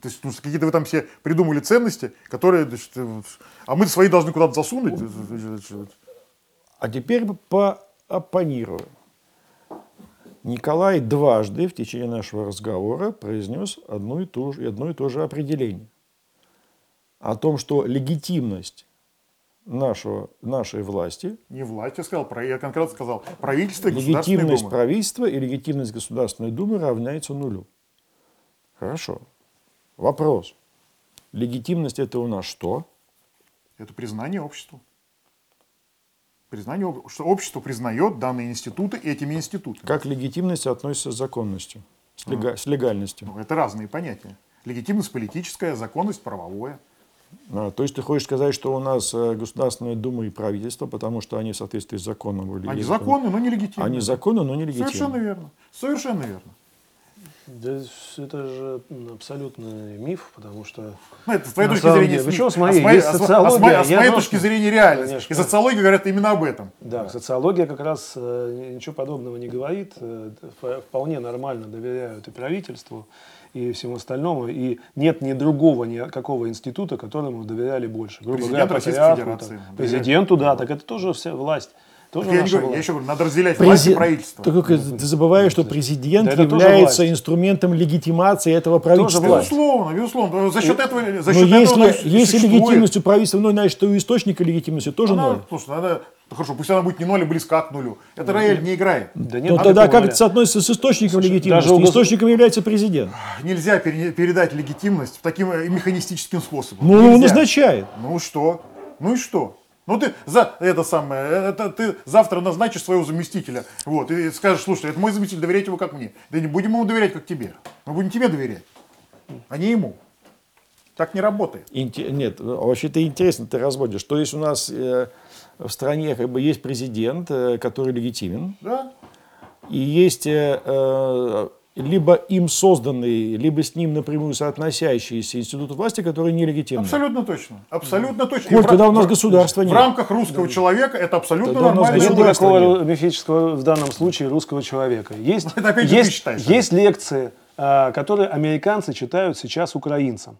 То есть, ну, какие-то вы там все придумали ценности, которые, значит, э, а мы свои должны куда-то засунуть. А теперь пооппонирую. Николай дважды в течение нашего разговора произнес одно и то же, одно и то же определение. О том, что легитимность нашего, нашей власти, Не власть, я сказал, я конкретно сказал, правительство и легитимность Дума. правительства и легитимность Государственной Думы равняется нулю. Хорошо. Вопрос. Легитимность это у нас что? Это признание обществу. Признание, что общество признает данные институты этими институтами. Как легитимность относится с законностью, с, лега- с легальностью? Ну, это разные понятия. Легитимность политическая, законность правовое. А, то есть ты хочешь сказать, что у нас э, Государственная Дума и правительство, потому что они в соответствии с законом были Они законны, но не легитимны. Они законны, но не легитимны. Совершенно верно. Совершенно верно. Да это же абсолютный миф, потому что... Ну, это с твоей точки зрения... деле, причем с А моей, моей- есть а с- а с моей- а с моей точки зрения реальность. Конечно. И социология говорят именно об этом. Да, социология как раз э, ничего подобного не говорит. э, Вполне нормально доверяют и правительству, и всему остальному. И нет ни другого, ни какого института, которому доверяли больше. Грубо Президент говоря, Российской Федерации, там, доверяет. президенту, да, так это тоже вся власть. Тоже Я, говорю, я еще говорю, надо разделять власть и Презид- правительство. Только ты забываешь, что президент Да тоже является инструментом легитимации этого правительства. власть. Безусловно, безусловно. За счет этого, за Но счет этого если, значит, если легитимность у правительства ноль, значит, то у источника легитимности тоже Она- ноль. Слушай, надо, ну хорошо, пусть она будет не ноль, а близка к нулю. Это рояль не играет. Да нет, Но тогда как это соотносится с источником Слушай, легитимности? даже Источником является президент. Нельзя пере- передать легитимность таким э, механистическим способом. Ну, он Нельзя. назначает. Ну что? Ну и что? Ну ты за это самое, это ты завтра назначишь своего заместителя, вот, и скажешь, слушай, это мой заместитель, доверяйте его как мне. Да не будем ему доверять, как тебе. Мы будем тебе доверять, а не ему. Так не работает. Инте- Нет, вообще-то интересно ты разводишь. То есть у нас э, в стране как бы есть президент, э, который легитимен, Да? и есть э, э, либо им созданный, либо с ним напрямую соотносящийся институт власти, который нелегитимный. Абсолютно точно. Абсолютно точно. Коль, в ра- у нас в- государства В нет. рамках русского человека это абсолютно Тогда нормально. Нет никакого нет. мифического в данном случае русского человека. Есть, Это опять есть, считаешь, есть лекции, а, которые американцы читают сейчас украинцам,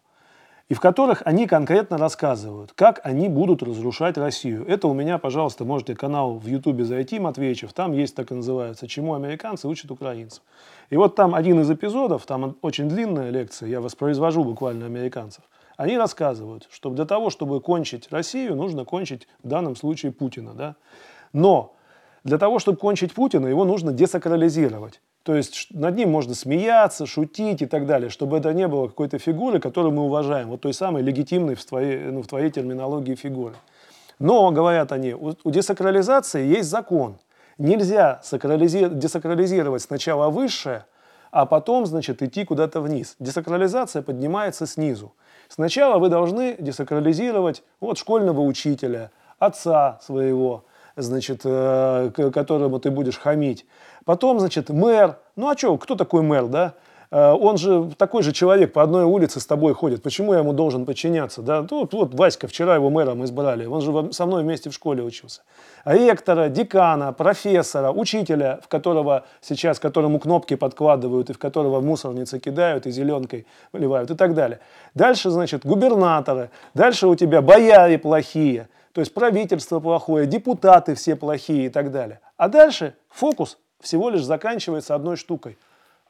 и в которых они конкретно рассказывают, как они будут разрушать Россию. Это у меня, пожалуйста, можете канал в Ютубе зайти, Матвеичев, там есть так и называется «Чему американцы учат украинцев». И вот там один из эпизодов, там очень длинная лекция, я воспроизвожу буквально американцев. Они рассказывают, что для того, чтобы кончить Россию, нужно кончить в данном случае Путина. Да? Но для того, чтобы кончить Путина, его нужно десакрализировать. То есть над ним можно смеяться, шутить и так далее, чтобы это не было какой-то фигуры, которую мы уважаем, вот той самой легитимной в твоей, ну, в твоей терминологии фигуры. Но, говорят они, у, у десакрализации есть закон. Нельзя сакрализи- десакрализировать сначала высшее, а потом, значит, идти куда-то вниз. Десакрализация поднимается снизу. Сначала вы должны десакрализировать вот школьного учителя, отца своего, значит, э, которому ты будешь хамить. Потом, значит, мэр. Ну а что, кто такой мэр, да? Э, Он же такой же человек по одной улице с тобой ходит. Почему я ему должен подчиняться? Да? Ну, вот, Васька, вчера его мэром избрали. Он же со мной вместе в школе учился. Ректора, декана, профессора, учителя, в которого сейчас, которому кнопки подкладывают и в которого в мусорнице кидают и зеленкой выливают и так далее. Дальше, значит, губернаторы. Дальше у тебя бояре плохие. То есть правительство плохое, депутаты все плохие и так далее. А дальше фокус всего лишь заканчивается одной штукой.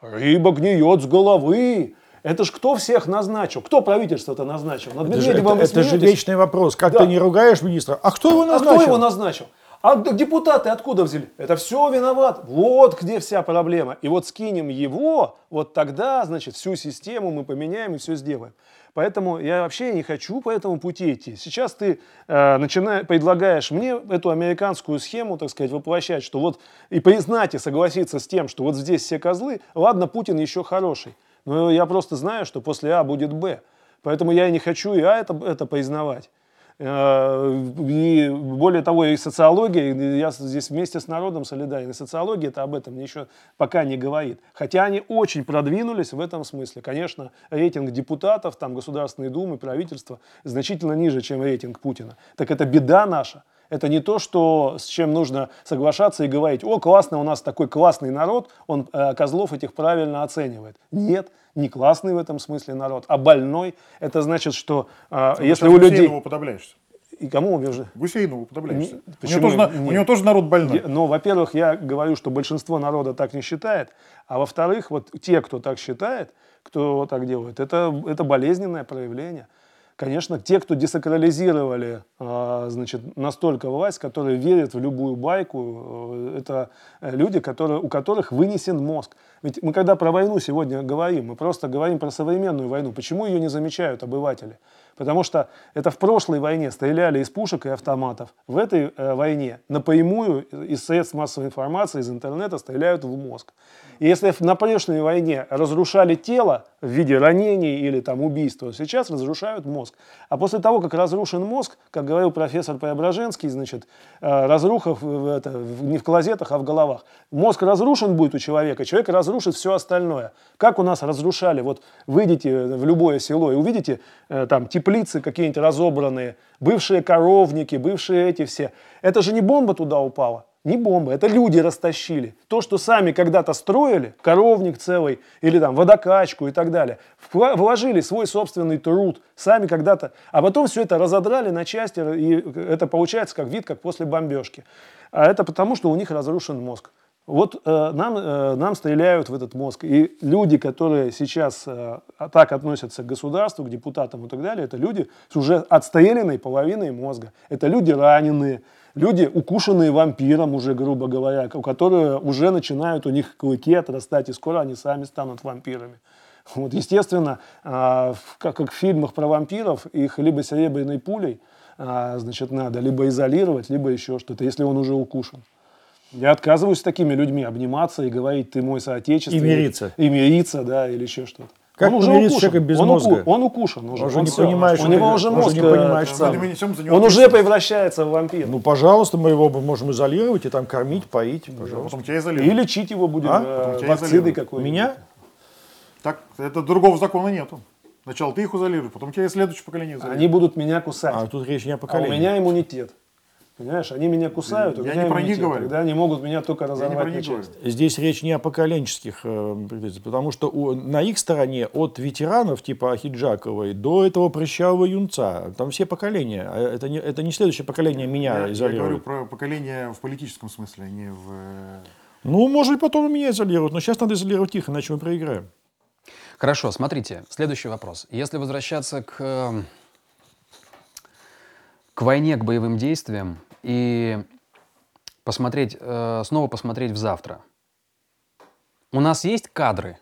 Рыба гниет с головы. Это ж кто всех назначил? Кто правительство-то назначил? Над Это же, это- это же вечный вопрос. Как Да. ты не ругаешь министра? А кто его А назначил? кто его назначил? А депутаты откуда взяли? Это все виноват. Вот где вся проблема. И вот скинем его, вот тогда, значит, всю систему мы поменяем и все сделаем. Поэтому я вообще не хочу по этому пути идти. Сейчас ты э, начина- предлагаешь мне эту американскую схему, так сказать, воплощать, что вот и признать и согласиться с тем, что вот здесь все козлы, ладно, Путин еще хороший. Но я просто знаю, что после А будет Б. Поэтому я и не хочу и А это, это признавать. Э, И более того, и социология, я здесь вместе с народом солидарен, и социология это об этом еще пока не говорит. Хотя они очень продвинулись в этом смысле. Конечно, рейтинг депутатов, там, Государственной Думы, правительства значительно ниже, чем рейтинг Путина. Так это беда наша. Это не то, что, с чем нужно соглашаться и говорить, о, классно, у нас такой классный народ, он э, козлов этих правильно оценивает. Нет, не классный в этом смысле народ, а больной. Это значит, что э, если у людей... Гусейнову подобляешься. И кому убежи? Гусейнову подобляешься. Не- у, него тоже, Нет. у него тоже народ больной. Я- Но, во-первых, я говорю, что большинство народа так не считает, а во-вторых, вот те, кто так считает, кто так делает, это, это болезненное проявление. Конечно, те, кто десакрализировали а, значит, настолько власть, которые верят в любую байку, э, это люди, которые, у которых вынесен мозг. Ведь мы когда про войну сегодня говорим, мы просто говорим про современную войну. Почему ее не замечают обыватели? Потому что это в прошлой войне стреляли из пушек и автоматов. В этой э, войне напрямую из средств массовой информации, из интернета стреляют в мозг. И если на прошлой войне разрушали тело в виде ранений или там убийства, сейчас разрушают мозг. А после того, как разрушен мозг, как говорил профессор Преображенский, значит, э, разруха в, это, не в клозетах, а в головах. Мозг разрушен будет у человека, человек разрушит все остальное. Как у нас разрушали, вот выйдите в любое село и увидите э, там теплицы какие-нибудь разобранные, бывшие коровники, бывшие эти все. Это же не бомба туда упала. Не бомба, это люди растащили. То, что сами когда-то строили, коровник целый или там водокачку и так далее, вложили свой собственный труд, сами когда-то, а потом все это разодрали на части, и это получается как вид, как после бомбежки. А это потому, что у них разрушен мозг. Вот э, нам, э, нам стреляют в этот мозг. И люди, которые сейчас э, так относятся к государству, к депутатам и так далее, это люди с уже отстреленной половиной мозга. Это люди раненые, люди, укушенные вампиром уже, грубо говоря, у которых уже начинают у них клыки отрастать, и скоро они сами станут вампирами. Вот, естественно, а, как, как в фильмах про вампиров, их либо серебряной пулей а, значит, надо либо изолировать, либо еще что-то, если он уже укушен. Я отказываюсь с такими людьми обниматься и говорить, ты мой соотечественник. И мириться. И мириться, да, или еще что-то. Как он уже укушен. человека без он мозга? Уку, он укушен уже. Он уже он не все. понимает, У него уже мозг... не понимает, сам. Мы Он уже превращается в вампира. Ну, пожалуйста, мы его можем изолировать и там кормить, поить. Пожалуйста. Потом тебя изолируют. И лечить его будем А? э, вакциной какой-нибудь. Меня? Так, это другого закона нету. Сначала ты их изолируешь, потом тебя следующее поколение изолирует. Они будут меня кусать. А тут речь не о А у поколении. меня иммунитет. Понимаешь, они меня кусают, у Я меня не про них говорю. Тогда они могут меня только разорвать на части. Здесь речь не о поколенческих э, претензиях, потому что у- на их стороне от ветеранов типа Ахиджаковой до этого прыщавого юнца, там все поколения. А Это не, это не следующее поколение меня Я, я говорю изолирует. про поколение в политическом смысле, а не в... э, Ну, может потом и меня изолируют, но сейчас надо изолировать их, иначе мы проиграем. Хорошо, смотрите, следующий вопрос. Если возвращаться к, э, к войне, к боевым действиям и посмотреть, э, снова посмотреть в завтра. У нас есть кадры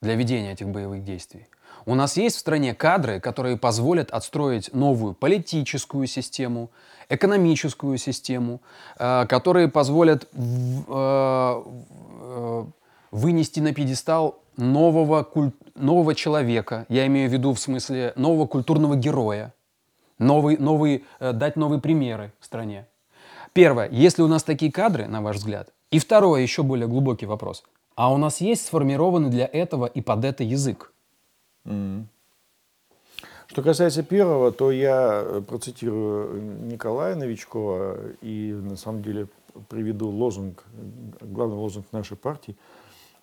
для ведения этих боевых действий? У нас есть в стране кадры, которые позволят отстроить новую политическую систему, экономическую систему, э, которые позволят э, вынести на пьедестал нового, куль- нового человека, я имею в виду в смысле нового культурного героя, новый, новый, э, дать новые примеры стране. Первое, есть ли у нас такие кадры, на ваш взгляд? И второе, еще более глубокий вопрос. А у нас есть сформированный для этого и под это язык? Что касается первого, то я э, процитирую Николая Новичкова и на самом деле приведу лозунг, главный лозунг нашей партии,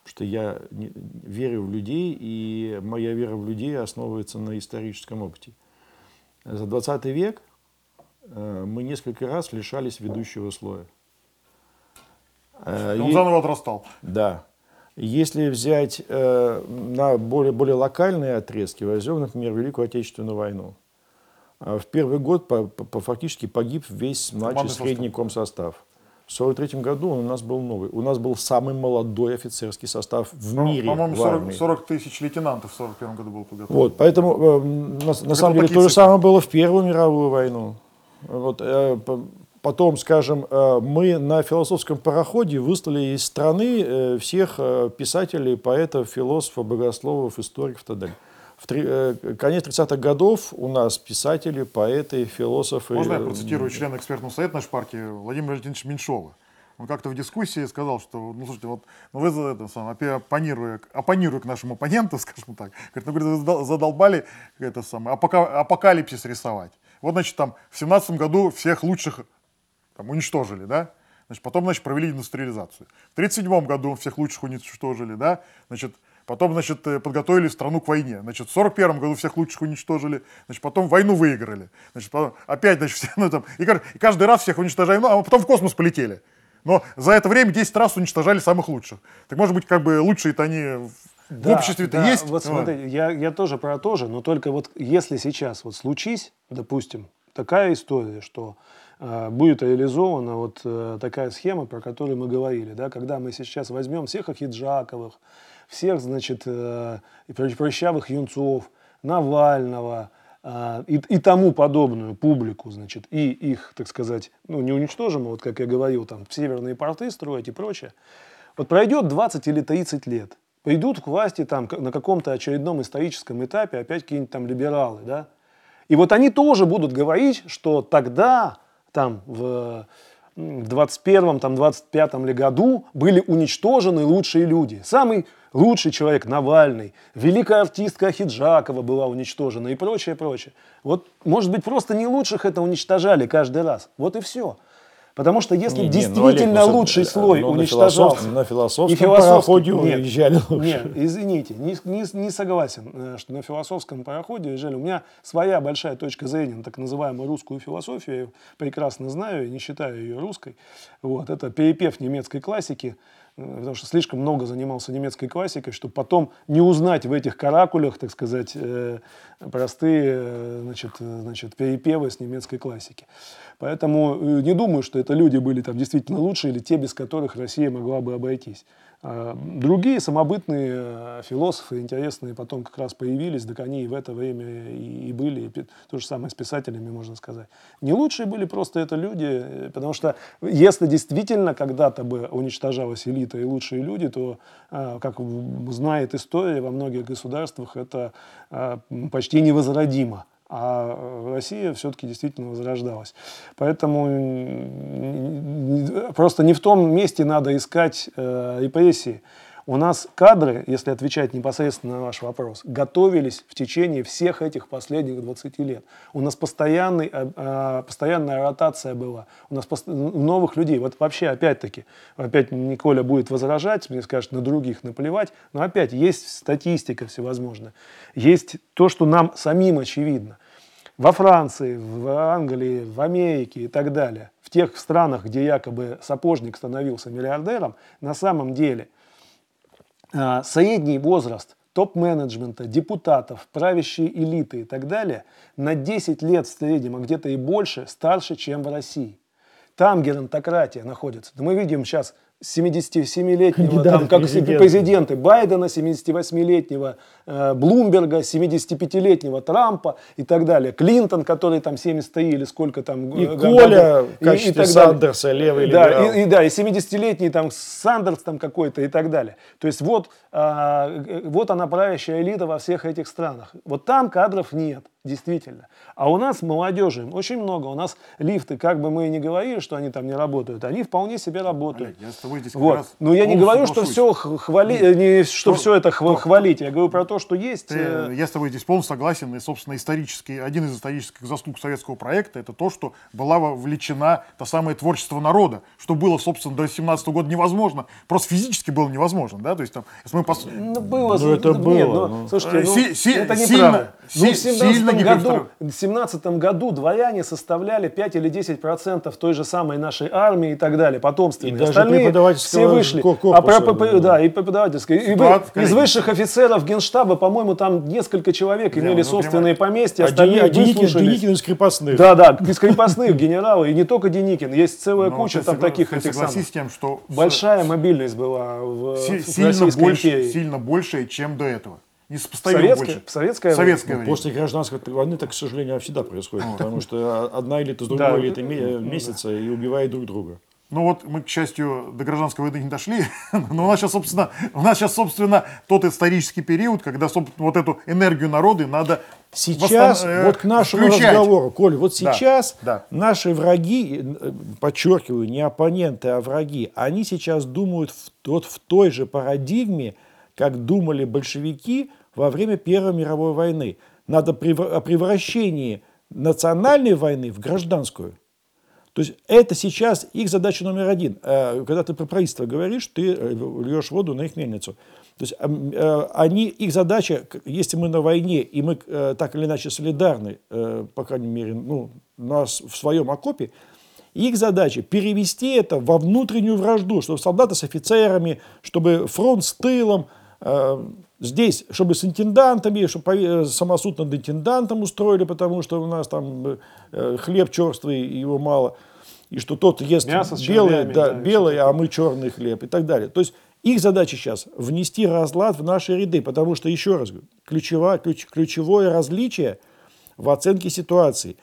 что я верю в людей, и моя вера в людей основывается на историческом опыте. За 20 век э, мы несколько раз лишались ведущего слоя. Э, Он и- заново отрастал. да. Если взять э, на более, более локальные отрезки, возьмем, например, Великую Отечественную войну. В первый год по, по- по- фактически погиб весь младший средний комсостав. В 1943 году он у нас был новый. У нас был самый молодой офицерский состав в По- мире. По-моему, в 40, армии. 40 тысяч лейтенантов в 41 году было подготовлено. Вот, поэтому э, на, на самом деле то же самое было в Первую мировую войну. Вот, э, по- потом, скажем, э, мы на философском пароходе выслали из страны э, всех э, писателей, поэтов, философов, богословов, историков и так далее. В три- э, конец 30-х годов у нас писатели, поэты, философы. Можно я процитирую члена экспертного совета нашей партии Владимира Валентиновича Меньшова? Он как-то в дискуссии сказал, что, ну, слушайте, вот ну, вы за это оппи- оппонируя, оппонируя к нашему оппоненту, скажем так, говорит, ну, говорит, вы задол- задолбали это самое, апока- апокалипсис рисовать. Вот, значит, там в 17 году всех лучших там, уничтожили, да? Значит, потом, значит, провели индустриализацию. В 37 году всех лучших уничтожили, да? Значит, потом, значит, э, подготовили страну к войне. Значит, в 41 году всех лучших уничтожили. Значит, потом войну выиграли. Значит, потом опять, значит, все, ну, там, и, и каждый раз всех уничтожаем, ну, а потом в космос полетели. Но за это время 10 раз уничтожали самых лучших. Так может быть, как бы лучшие-то они в- в обществе-то да, есть. Вот смотри, я, я тоже про то же, но только вот если сейчас вот случись, допустим, такая история, что э, будет реализована вот э, такая схема, про которую мы говорили, да, когда мы сейчас возьмем всех Ахиджаковых, всех, значит, э, прыщавых юнцов, Навального э, и, и тому подобную публику, значит, и их, так сказать, ну, не уничтожим, вот как я говорил, там, северные порты строить и прочее, вот пройдет 20 или 30 лет, придут к власти там на каком-то очередном историческом этапе опять какие-нибудь там либералы, да, и вот они тоже будут говорить, что тогда, там, в м, 21-м, там, 25-м ли году были уничтожены лучшие люди. Самый лучший человек Навальный, великая артистка Хиджакова была уничтожена и прочее, прочее. Вот, может быть, просто не лучших это уничтожали каждый раз. Вот и все. Потому что если Не, не, ну, действительно Олег, ну, лучший э, слой ну, на уничтожался... на философском И философский- пароходе нет, уезжали лучше. Нет, извините, не, не, не согласен, э, что на философском пароходе уезжали. У меня своя большая точка зрения на так называемую русскую философию. Я ее прекрасно знаю и не считаю ее русской. Вот, это перепев немецкой классики, потому что слишком много занимался немецкой классикой, чтобы потом не узнать в этих каракулях, так сказать, э, простые э, значит, э, значит, перепевы с немецкой классики. Поэтому не думаю, что это люди были там действительно лучшие или те, без которых Россия могла бы обойтись. А Другие самобытные э, философы интересные потом как раз появились, так они и в это время и, были, и то же самое с писателями, можно сказать. Не лучшие были просто это люди, э, потому что если действительно когда-то бы уничтожалась элита и лучшие люди, то, а, как знает история, во многих государствах это а, почти невозродимо. А Россия все-таки действительно возрождалась. Поэтому просто не в том месте надо искать э, репрессии. У нас кадры, если отвечать непосредственно на ваш вопрос, готовились в течение всех этих последних 20 лет. У нас постоянный, э, э, постоянная ротация была. У нас новых людей. Вот вообще, опять-таки, опять Николя будет возражать, мне скажет, на других наплевать. Но опять, есть статистика всевозможная. Есть то, что нам самим очевидно. Во Франции, в Англии, в Америке и так далее, в тех странах, где якобы сапожник становился миллиардером, на самом деле средний возраст топ-менеджмента, депутатов, правящей элиты и так далее на 10 лет в среднем, а где-то и больше, старше, чем в России. Там геронтократия находится. Да мы видим сейчас 77-летнего, Кандидата там, как президенты. президенты Байдена, 78-летнего э, Блумберга, 75-летнего Трампа и так далее. Клинтон, который там 73 или сколько там И г- г- Коля годов, в качестве так далее. Сандерса, левый да, либерал. и, и да, и 70-летний там Сандерс там какой-то и так далее. То есть вот, а, э, вот она правящая элита во всех этих странах. Вот там кадров нет, действительно. А у нас молодежи очень много. У нас лифты, как бы мы и не говорили, что они там не работают, они вполне себе работают. Олег, я с тобой здесь как Вот. раз Но я не полностью говорю, что все хвали, э, не, что то- все это хва- то- хвалить. Я говорю про то, что есть. Ты- э, Я с тобой здесь полностью согласен. И, собственно, исторический, один из исторических заслуг советского проекта это то, что была вовлечена та самое творчество народа, что было, собственно, до 17 года невозможно. Просто физически было невозможно, да? То есть там, если мы пос- Ну, было. Ну, это нет, было, ну, ну. Слушайте, ну, Си- си- это сильно- неправда. Ну, си- в 17 сильно году, в 17 году дворяне составляли 5 или 10 процентов той же самой нашей армии и так далее, потомственные. И Остальные все вышли. корпуса, а про, да. да, и преподавательское. И Ситуация, из высших офицеров генштаба, по-моему, там несколько человек Прямо, имели ну, собственные прямо- поместья, А остальные Дени- а Деникин. Деникин из крепостных. Да, да, из крепостных генералы, и не только Деникин, есть целая Ну, куча там согла- таких этих самых. с тем, что Большая мобильность была в, в Российской больше, империи. сильно больше, чем до этого. Несопоставимо советское, больше. в советское, Советское время. После гражданской войны так, к сожалению, всегда происходит, потому что одна элита с Да. другой элитой ме- месяца и убивает друг друга. Ну вот мы, к счастью, до гражданской войны не дошли, но у нас сейчас, собственно, у нас сейчас, собственно, тот исторический период, когда, собственно, вот эту энергию народа надо Сейчас, восстан- э, вот к нашему включать. разговору, Коль, вот Да, сейчас да. наши враги, э, подчеркиваю, не оппоненты, а враги, они сейчас думают в, вот в той же парадигме, как думали большевики во время Первой мировой войны. Надо о превращении национальной войны в гражданскую. То есть это сейчас их задача номер один. Э, Когда ты про правительство говоришь, ты э, льешь воду на их мельницу. То есть эм, э, они, их задача, если мы на войне, и мы так или иначе солидарны, по крайней мере, ну, нас в своем окопе, их задача перевести это во внутреннюю вражду, чтобы солдаты с офицерами, чтобы фронт с тылом, Здесь, чтобы с интендантами, чтобы самосуд над интендантом устроили, потому что у нас там э, хлеб черствый, его мало, и что тот ест Мясо белый, да, да, белый, а мы черный хлеб и так далее. То есть их задача сейчас внести разлад в наши ряды, потому что, еще раз говорю, ключевое, ключ, ключевое различие в оценке ситуации.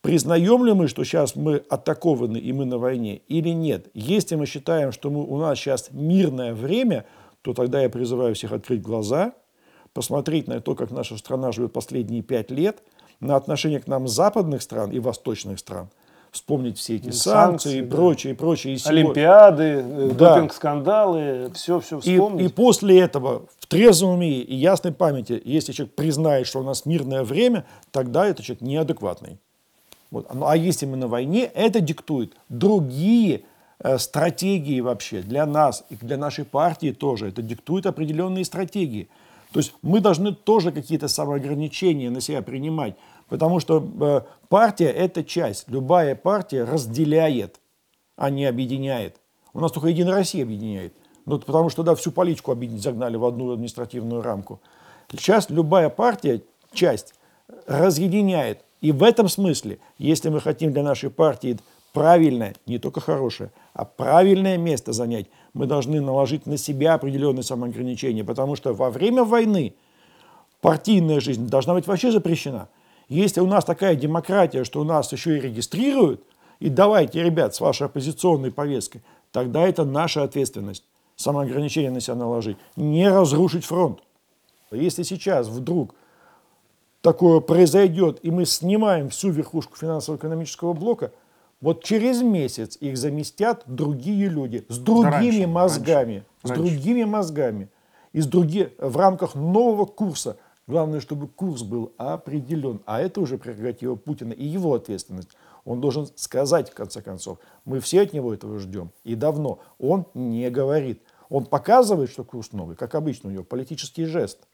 Признаем ли мы, что сейчас мы атакованы и мы на войне или нет? Если мы считаем, что мы, у нас сейчас мирное время – то тогда я призываю всех открыть глаза, посмотреть на то, как наша страна живет последние пять лет, на отношение к нам западных стран и восточных стран, вспомнить все эти санкции, санкции и прочее, и прочее. И Олимпиады, э, да. допинг-скандалы, все, все вспомнить. И, и после этого в трезвом уме и ясной памяти, если человек признает, что у нас мирное время, тогда этот человек неадекватный. Вот. Ну, а если мы на войне, это диктует другие стратегии вообще для нас и для нашей партии тоже. Это диктует определенные стратегии. То есть мы должны тоже какие-то самоограничения на себя принимать, потому что э, партия – это часть. Любая партия разделяет, а не объединяет. У нас только Единая Россия объединяет. Ну, потому что да, всю политику загнали в одну административную рамку. Сейчас любая партия, часть, разъединяет. И в этом смысле, если мы хотим для нашей партии правильное, не только хорошее, а правильное место занять, мы должны наложить на себя определенные самоограничения, потому что во время войны партийная жизнь должна быть вообще запрещена. Если у нас такая демократия, что у нас еще и регистрируют, и давайте, ребят, с вашей оппозиционной повесткой, тогда это наша ответственность. Самоограничение на себя наложить. Не разрушить фронт. Если сейчас вдруг такое произойдет, и мы снимаем всю верхушку финансово-экономического блока – вот через месяц их заместят другие люди с другими раньше, мозгами, раньше, с раньше. другими мозгами, и с други, в рамках нового курса. Главное, чтобы курс был определен, а это уже прерогатива Путина и его ответственность. Он должен сказать, в конце концов, мы все от него этого ждем, и давно. Он не говорит. Он показывает, что курс новый, как обычно у него, политический жест.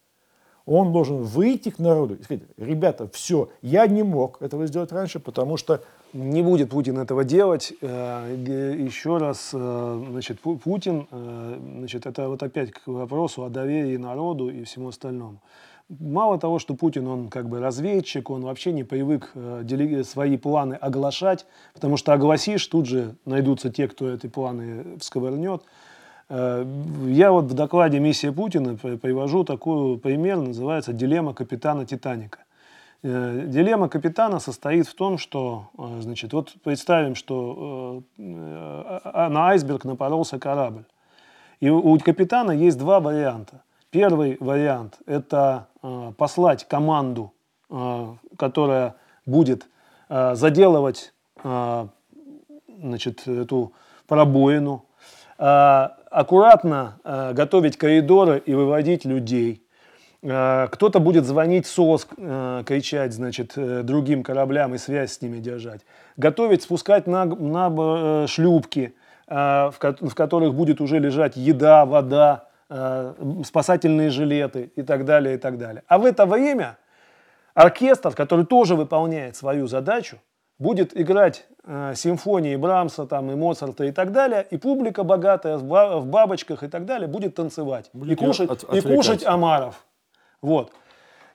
Он должен выйти к народу и сказать, ребята, все, я не мог этого сделать раньше, потому что не будет Путин этого делать. Э, еще раз, э, значит, Путин, э, значит, это вот опять к вопросу о доверии народу и всему остальному. Мало того, что Путин, он как бы разведчик, он вообще не привык свои планы оглашать, потому что огласишь, тут же найдутся те, кто эти планы всковырнет. Я вот в докладе «Миссия Путина» привожу такой пример, называется «Дилемма капитана Титаника». Э, дилемма капитана состоит в том, что, э, значит, вот представим, что э, на айсберг напоролся корабль. И у капитана есть два варианта. Первый вариант – это послать команду, которая будет заделывать значит, эту пробоину, аккуратно готовить коридоры и выводить людей – кто-то будет звонить СОС, э, кричать, значит, э, другим кораблям и связь с ними держать. Готовить, спускать на, на шлюпки, в которых будет уже лежать еда, вода, спасательные жилеты и так далее, и так далее. А в это время оркестр, который тоже выполняет свою задачу, будет играть э, симфонии Брамса там, и Моцарта и так далее, и публика богатая в бабочках и так далее будет танцевать будет и кушать, от, и кушать омаров. Вот.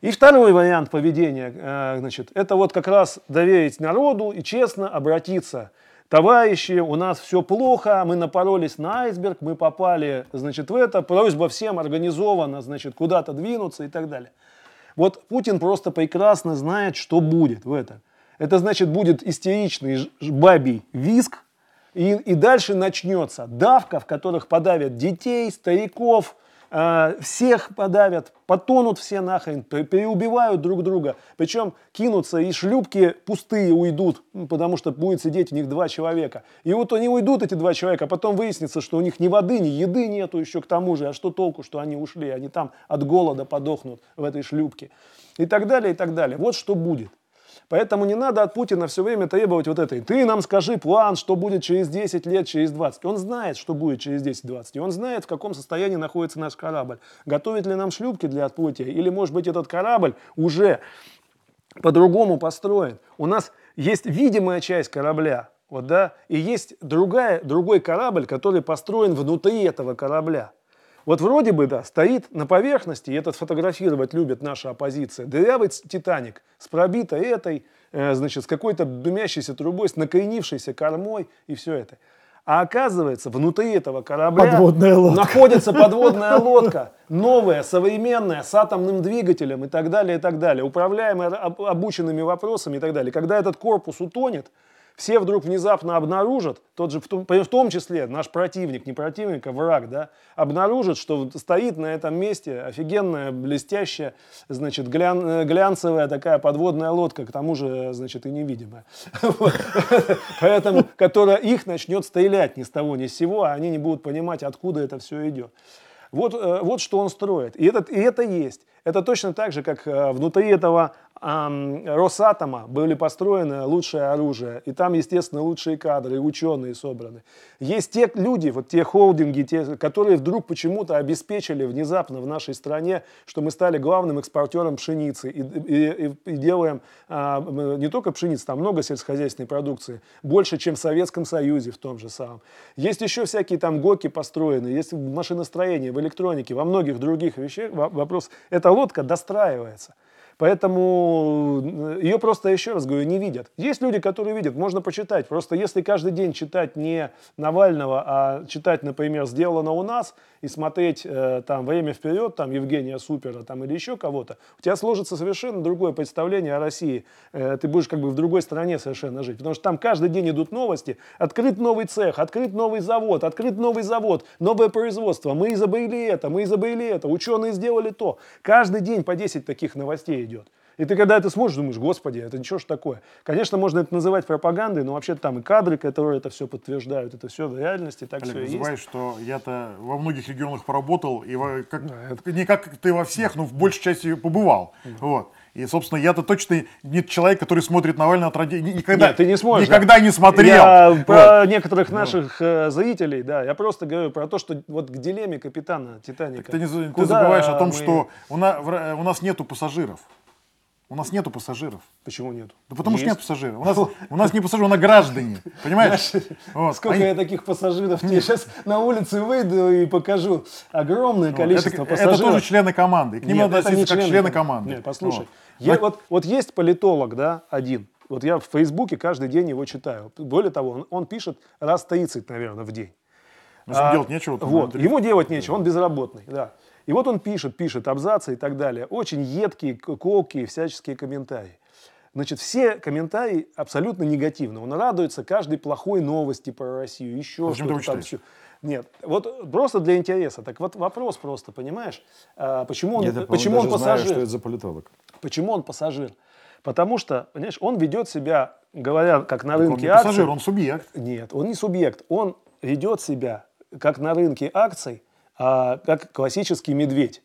И второй вариант поведения, э, значит, это вот как раз доверить народу и честно обратиться. Товарищи, у нас все плохо, мы напоролись на айсберг, мы попали, значит, в это, просьба всем организованно, значит, куда-то двинуться и так далее. Вот Путин просто прекрасно знает, что будет в этом. Это значит, будет истеричный бабий виск, и, и дальше начнется давка, в которых подавят детей, стариков, всех подавят, потонут все нахрен, переубивают друг друга. Причем кинутся и шлюпки пустые уйдут, потому что будет сидеть в них два человека. И вот они уйдут, эти два человека, а потом выяснится, что у них ни воды, ни еды нету еще к тому же. А что толку, что они ушли? Они там от голода подохнут в этой шлюпке. И так далее, и так далее. Вот что будет. Поэтому не надо от Путина все время требовать вот этой. Ты нам скажи план, что будет через 10 лет, через 20. Он знает, что будет через 10-20. И он знает, в каком состоянии находится наш корабль. Готовит ли нам шлюпки для отплытия? Или, может быть, этот корабль уже по-другому построен. У нас есть видимая часть корабля, вот, да, и есть другая, другой корабль, который построен внутри этого корабля. Вот вроде бы, да, стоит на поверхности, и этот фотографировать любит наша оппозиция, дырявый «Титаник» с пробитой этой, э, значит, с какой-то дымящейся трубой, с накренившейся кормой и все это. А оказывается, внутри этого корабля Подводная лодка. находится подводная лодка, новая, современная, с атомным двигателем и так далее, и так далее, управляемая об- обученными вопросами и так далее. Когда этот корпус утонет, все вдруг внезапно обнаружат, тот же, в том, в том числе наш противник, не противник, а враг, да, обнаружит, что стоит на этом месте офигенная, блестящая, значит, глян- э, глянцевая такая подводная лодка, к тому же, значит, и невидимая. Поэтому, которая их начнет стрелять ни с того, ни с сего, а они не будут понимать, откуда это все идет. Вот, э, вот что он строит. И, этот, и это есть. Это точно так же, как э, внутри этого Росатома были построены лучшее оружие. И там, естественно, лучшие кадры, и ученые собраны. Есть те люди, вот те холдинги, те, которые вдруг почему-то обеспечили внезапно в нашей стране, что мы стали главным экспортером пшеницы. И, и- и- и делаем а, не только пшеницы, там много сельскохозяйственной продукции. Больше, чем в Советском Союзе в том же самом. Есть еще всякие там ГОКи построены, есть в машиностроении, в электронике, во многих других вещах. Во- Вопрос, эта лодка достраивается. Поэтому э, ее просто, еще раз говорю, не видят. Есть люди, которые видят, можно почитать. Просто если каждый день читать не Навального, а читать, например, «Сделано у нас» и смотреть э, там «Время вперед», там Евгения Супера там, или еще кого-то, у тебя сложится совершенно другое представление о России. Э, ты будешь как бы в другой стране совершенно жить. Потому что там каждый день идут новости. Открыт новый цех, открыт новый завод, открыт новый завод, новое производство. Мы изобрели это, мы изобрели это, ученые сделали то. Каждый день по 10 таких новостей идет. И ты когда это смотришь, думаешь, господи, это ничего ж такое. Конечно, можно это называть пропагандой, но вообще там и кадры, которые это все подтверждают, это все в реальности, так Олег, все и есть. что я-то во многих регионах поработал, и во- как, не как ты во всех, но в большей части побывал. Вот. И, собственно, я-то точно не человек, который смотрит Навального от ради... ни- Никогда, Нет, ты не сможешь. Никогда не смотрел. Я Вот. про некоторых наших э, зрителей, да, я просто говорю про то, что вот к дилемме капитана Титаника. Ты, не ты забываешь о том, мы- что у Ра- у нас нету пассажиров. У нас нету пассажиров. Почему нет? Да потому что Есть. нет пассажиров. У нас, у нас не пассажиры, у нас граждане. Понимаешь? Вот. Сколько Они- я таких пассажиров тебе сейчас на улице выйду и покажу. Огромное вот, количество это, это пассажиров. тоже члены команды. и К ним Нет, надо это относиться как члены команды. Нет, послушай. Вот. Я- вот, вот есть политолог, да, один. Вот я в Фейсбуке каждый день его читаю. Более того, он, он пишет раз 30, наверное, в день. Ну, А, делать нечего, Вот, ему делать нечего, он безработный, да. И вот он пишет, пишет абзацы и так далее. Очень едкие, колкие, всяческие комментарии. Значит, все комментарии абсолютно негативны. Он радуется каждой плохой новости про Россию, еще что-то там. еще. Нет, вот просто для интереса. Так вот вопрос просто, понимаешь, а, почему он, Я, почему он даже знаю, пассажир? что это за политолог. Почему он пассажир? Потому что, понимаешь, он ведет себя, говоря, как на Так Он рынке не акций. пассажир, он субъект. Нет, он не субъект. Он ведет себя, как на рынке акций, а как классический медведь.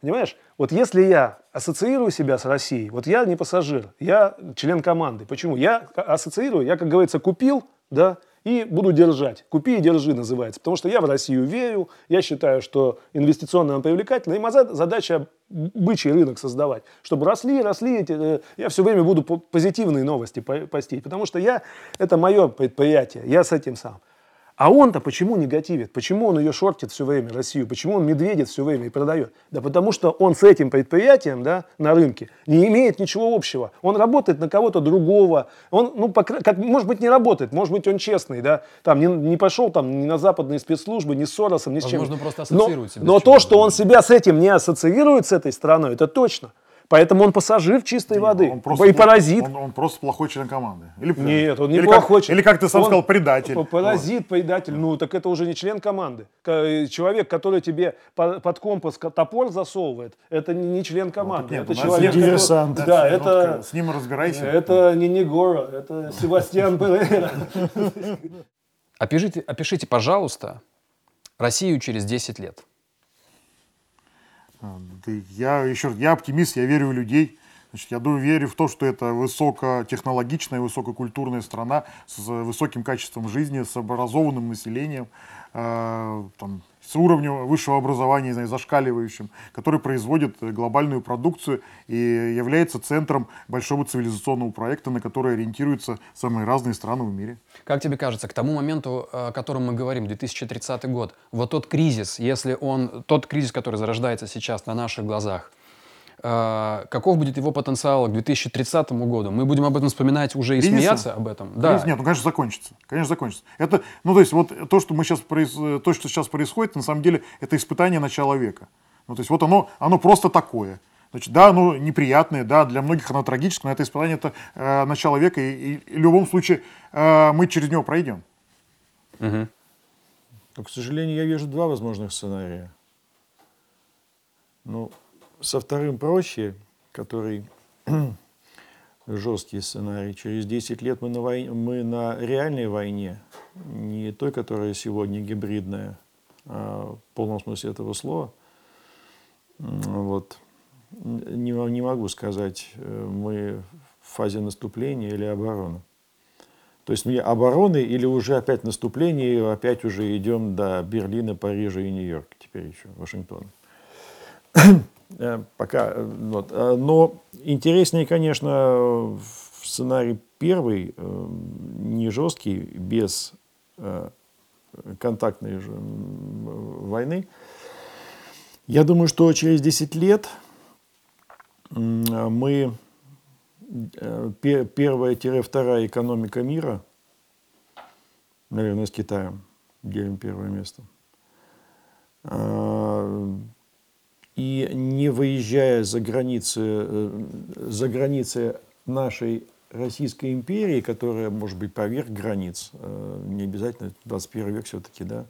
Понимаешь? Вот если я ассоциирую себя с Россией, вот я не пассажир, я член команды. Почему? Я ассоциирую, я, как говорится, купил, да, и буду держать. Купи и держи называется. Потому что я в Россию верю, я считаю, что инвестиционно она привлекательна, и моя зад- задача бычий рынок создавать, чтобы росли, росли, эти, э, я все время буду по- позитивные новости по- постить, потому что я, это мое предприятие, я с этим сам. А он-то почему негативит? Почему он ее шортит все время, Россию? Почему он медведит все время и продает? Да потому что он с этим предприятием да, на рынке не имеет ничего общего. Он работает на кого-то другого. Он, ну, по как, может быть, не работает, может быть, он честный, да, там, не, не пошел там ни на западные спецслужбы, ни с Соросом, ни с чем. Возможно, просто Но- ассоциирует себя Но, то, что он себя с этим не ассоциирует, с этой страной, это точно. Поэтому он пассажир чистой воды. Он просто, и паразит. Он, он просто плохой член команды. Или, Нет, он не или плохой. Как, или как ты сам Он сказал, предатель. Паразит, предатель. Ну, так это уже не член команды. Э, Человек, который тебе по- под компас ко- топор засовывает, это не не член команды. нет, это человек, есть который- диверсант. Да, Ну, это, С ним разбирайся. это не Негора, это Себастьян Перейра. Опишите, опишите, пожалуйста, Россию через 10 лет. А, я еще раз, я оптимист, я верю в людей. Значит, я думаю, верю в то, что это высокотехнологичная, высококультурная страна с высоким качеством жизни, с образованным населением, э, там, с уровнем высшего образования, не знаю, зашкаливающим, который производит глобальную продукцию и является центром большого цивилизационного проекта, на который ориентируются самые разные страны в мире. Как тебе кажется, к тому моменту, о котором мы говорим, 2030 год, вот тот кризис, если он, тот кризис, который зарождается сейчас на наших глазах, э, каков будет его потенциал к 2030 году? Мы будем об этом вспоминать уже и Кризиса? смеяться об этом. Кризис? Нет, ну, конечно, закончится. Конечно, закончится. Это, ну, то есть, вот то, что мы сейчас, произ- то, что сейчас происходит, на самом деле, это испытание начала века. Ну, то есть, вот оно, оно просто такое. Значит, да, оно неприятное, да, для многих оно трагическое, но это испытание, это э, начало века, и, и- и в любом случае э, мы через него пройдем. Мгм. Но, к сожалению, я вижу два возможных сценария. Ну, со вторым проще, который жесткий сценарий. Через 10 лет мы на, войне, мы на реальной войне, не той, которая сегодня гибридная, а в полном смысле этого слова. Вот. Не, не могу сказать, э, мы в фазе наступления или обороны. То есть мне обороны или уже опять наступление, и опять уже идем до Берлина, Парижа и Нью-Йорка, теперь еще Вашингтона. Э, Пока, э, вот. Э, Но интереснее, конечно, сценарий первый, не жесткий, без контактной же, войны. Я думаю, что через 10 лет мы пе- первая-вторая экономика мира, наверное, с Китаем делим первое место. И не выезжая за границы, э, за границы нашей Российской империи, которая может быть поверх границ, э, не обязательно 21 век все-таки, да,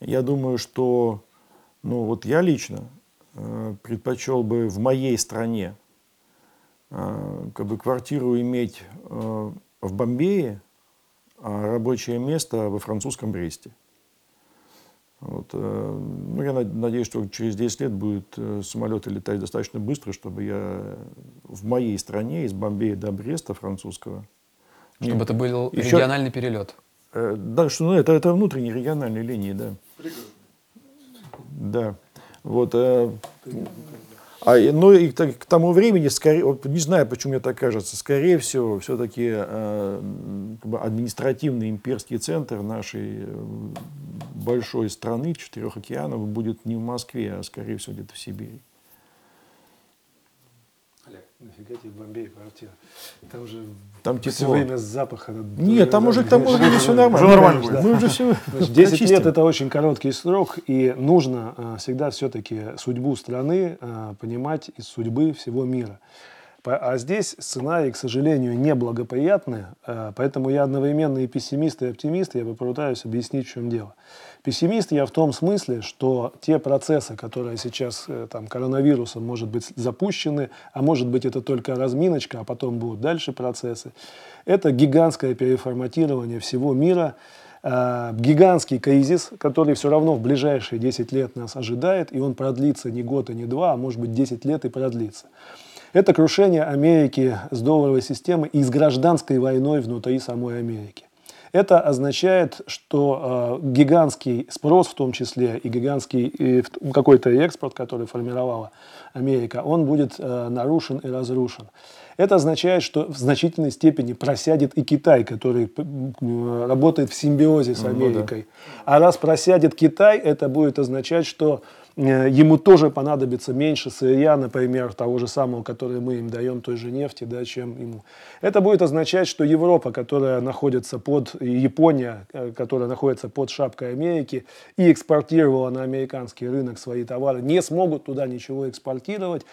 я думаю, что, ну вот я лично э, предпочел бы в моей стране как бы квартиру иметь в Бомбее, а рабочее место во французском Бресте. Вот, э, ну, я над- надеюсь, что через 10 лет будут э, самолеты летать достаточно быстро, чтобы я в моей стране из Бомбея до Бреста французского. Чтобы это был Еще- региональный перелет. Э, Да, что ну, это, это внутренние региональные линии, да. Да. Вот. э, а, ну и так- к тому времени, скорее, вот не знаю, почему мне так кажется, скорее всего, все-таки административный имперский центр нашей э, большой страны, четырех океанов, будет не в Москве, а скорее всего где-то в Сибири. Олег, нафига тебе в Бомбее квартира? Там уже Там все тепло. время запаха. Нет, там уже, там уже все нормально. Уже нормально будет. Мы уже все Значит, 10 лет это очень короткий срок, и нужно а, всегда все-таки судьбу страны а, понимать из судьбы всего мира. По- А здесь сценарий, к сожалению, неблагоприятный, а, поэтому я одновременно и пессимист, и оптимист, я попытаюсь объяснить, в чем дело. Пессимист я в том смысле, что те процессы, которые сейчас э, там, коронавирусом, может быть, запущены, а может быть, это только разминочка, а потом будут дальше процессы, это гигантское переформатирование всего мира, э, гигантский кризис, который все равно в ближайшие 10 лет нас ожидает, и он продлится не год и не два, а может быть 10 лет и продлится. Это крушение Америки с долларовой системой и с гражданской войной внутри самой Америки. Это означает, что э, гигантский спрос, в том числе и гигантский ну, какой-то экспорт, который формировала Америка, он будет э, нарушен и разрушен. Это означает, что в значительной степени просядет и Китай, который м, работает в симбиозе с Америкой. А раз просядет Китай, это будет означать, что э, ему тоже понадобится меньше сырья, например, того же самого, который мы им даем, той же нефти, да, чем ему. Это будет означать, что Европа, которая находится под, Япония, э, которая находится под шапкой Америки и экспортировала на американский рынок свои товары, не смогут туда ничего экспортировать.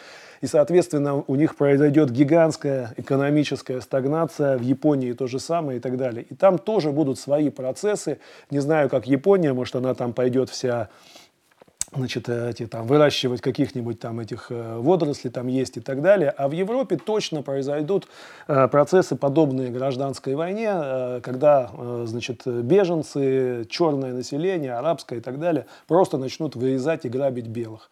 И, соответственно, у них произойдет гигантская экономическая стагнация, в Японии то же самое и так далее. И там тоже будут свои процессы. Не знаю, как Япония, может, она там пойдет вся значит, э, эти, там, выращивать каких-нибудь там этих э, водорослей там есть и так далее. А в Европе точно произойдут э, процессы, подобные гражданской войне, когда, значит, беженцы, черное население, арабское и так далее, просто начнут вырезать и грабить белых.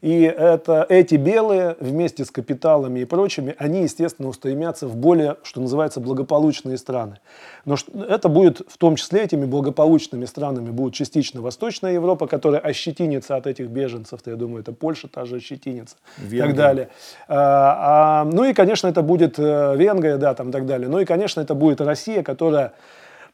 И это, эти белые вместе с капиталами и прочими, они, естественно, устремятся в более, что называется, благополучные страны. Но это будет, в том числе этими благополучными странами будет частично Восточная Европа, которая ощетинится от этих беженцев, я думаю, это Польша та же ощетинится и так далее. А, а, ну и, конечно, это будет э, Венгрия, да, там так далее. Ну и, конечно, это будет Россия, которая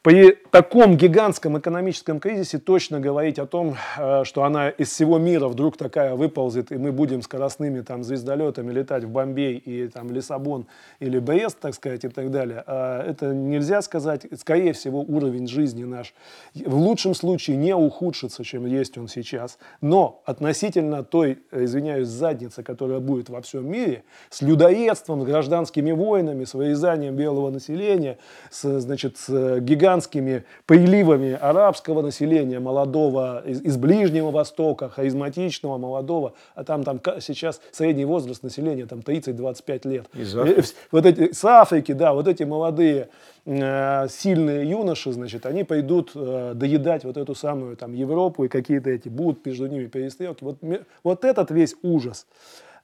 при таком гигантском экономическом кризисе точно говорить о том, э, что она из всего мира вдруг такая выползет, и мы будем скоростными там звездолетами летать в Бомбей и там Лиссабон или Брест, так сказать, и так далее, э, это нельзя сказать. Скорее всего, уровень жизни наш в лучшем случае не ухудшится, чем есть он сейчас. Но относительно той, извиняюсь, задницы, которая будет во всем мире, с людоедством, с гражданскими войнами, с вырезанием белого населения, с, значит, с гигантским гигантскими приливами арабского населения, молодого, из, из Ближнего Востока, харизматичного, молодого, а там, там сейчас средний возраст населения там 30-25 лет. Из Африки. Вот эти, с Африки, да, вот эти молодые э, сильные юноши, значит, они пойдут э, доедать вот эту самую там Европу и какие-то эти будут между ними перестрелки. Вот, вот этот весь ужас.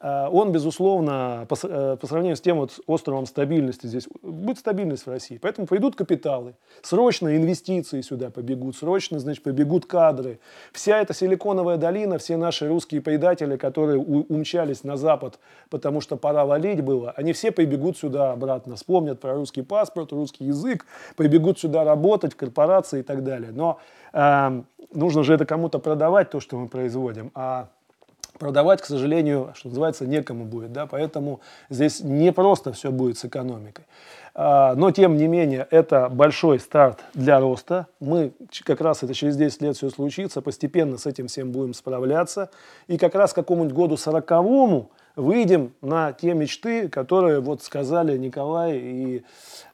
А, он, безусловно, по, э, по сравнению с тем вот островом стабильности здесь, будет стабильность в России. Поэтому пойдут капиталы, срочно инвестиции сюда побегут, срочно, значит, побегут кадры. Вся эта силиконовая долина, все наши русские предатели, которые умчались на Запад, потому что пора валить было, они все побегут сюда обратно, вспомнят про русский паспорт, русский язык, побегут сюда работать в корпорации и так далее. Но э, нужно же это кому-то продавать, то, что мы производим. А продавать, к сожалению, что называется, некому будет. Да? Поэтому здесь не просто все будет с экономикой. А, но, тем не менее, это большой старт для роста. Мы как раз это через 10 лет все случится, постепенно с этим всем будем справляться. И как раз к какому-нибудь году сороковому выйдем на те мечты, которые вот сказали Николай и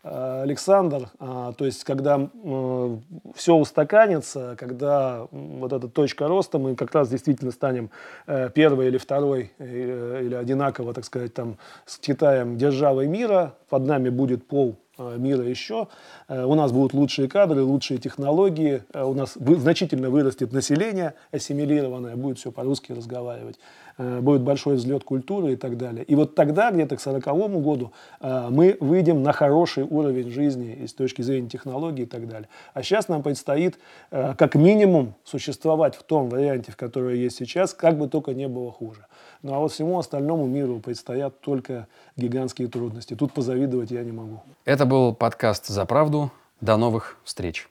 э, Александр. А, то есть, когда э, все устаканится, когда вот эта точка роста, мы как раз действительно станем э, первой или второй, или одинаково, так сказать, там, с Китаем державой мира, под нами будет пол мира еще. У нас будут лучшие кадры, лучшие технологии, у нас значительно вырастет население ассимилированное, будет все по-русски разговаривать. Э, будет большой взлет культуры и так далее. И вот тогда, где-то к 40 году, э, мы выйдем на хороший уровень жизни и с точки зрения технологий и так далее. А сейчас нам предстоит э, как минимум существовать в том варианте, в котором есть сейчас, как бы только не было хуже. Ну а вот всему остальному миру предстоят только гигантские трудности. Тут позавидовать я не могу. Это был подкаст «За правду». До новых встреч.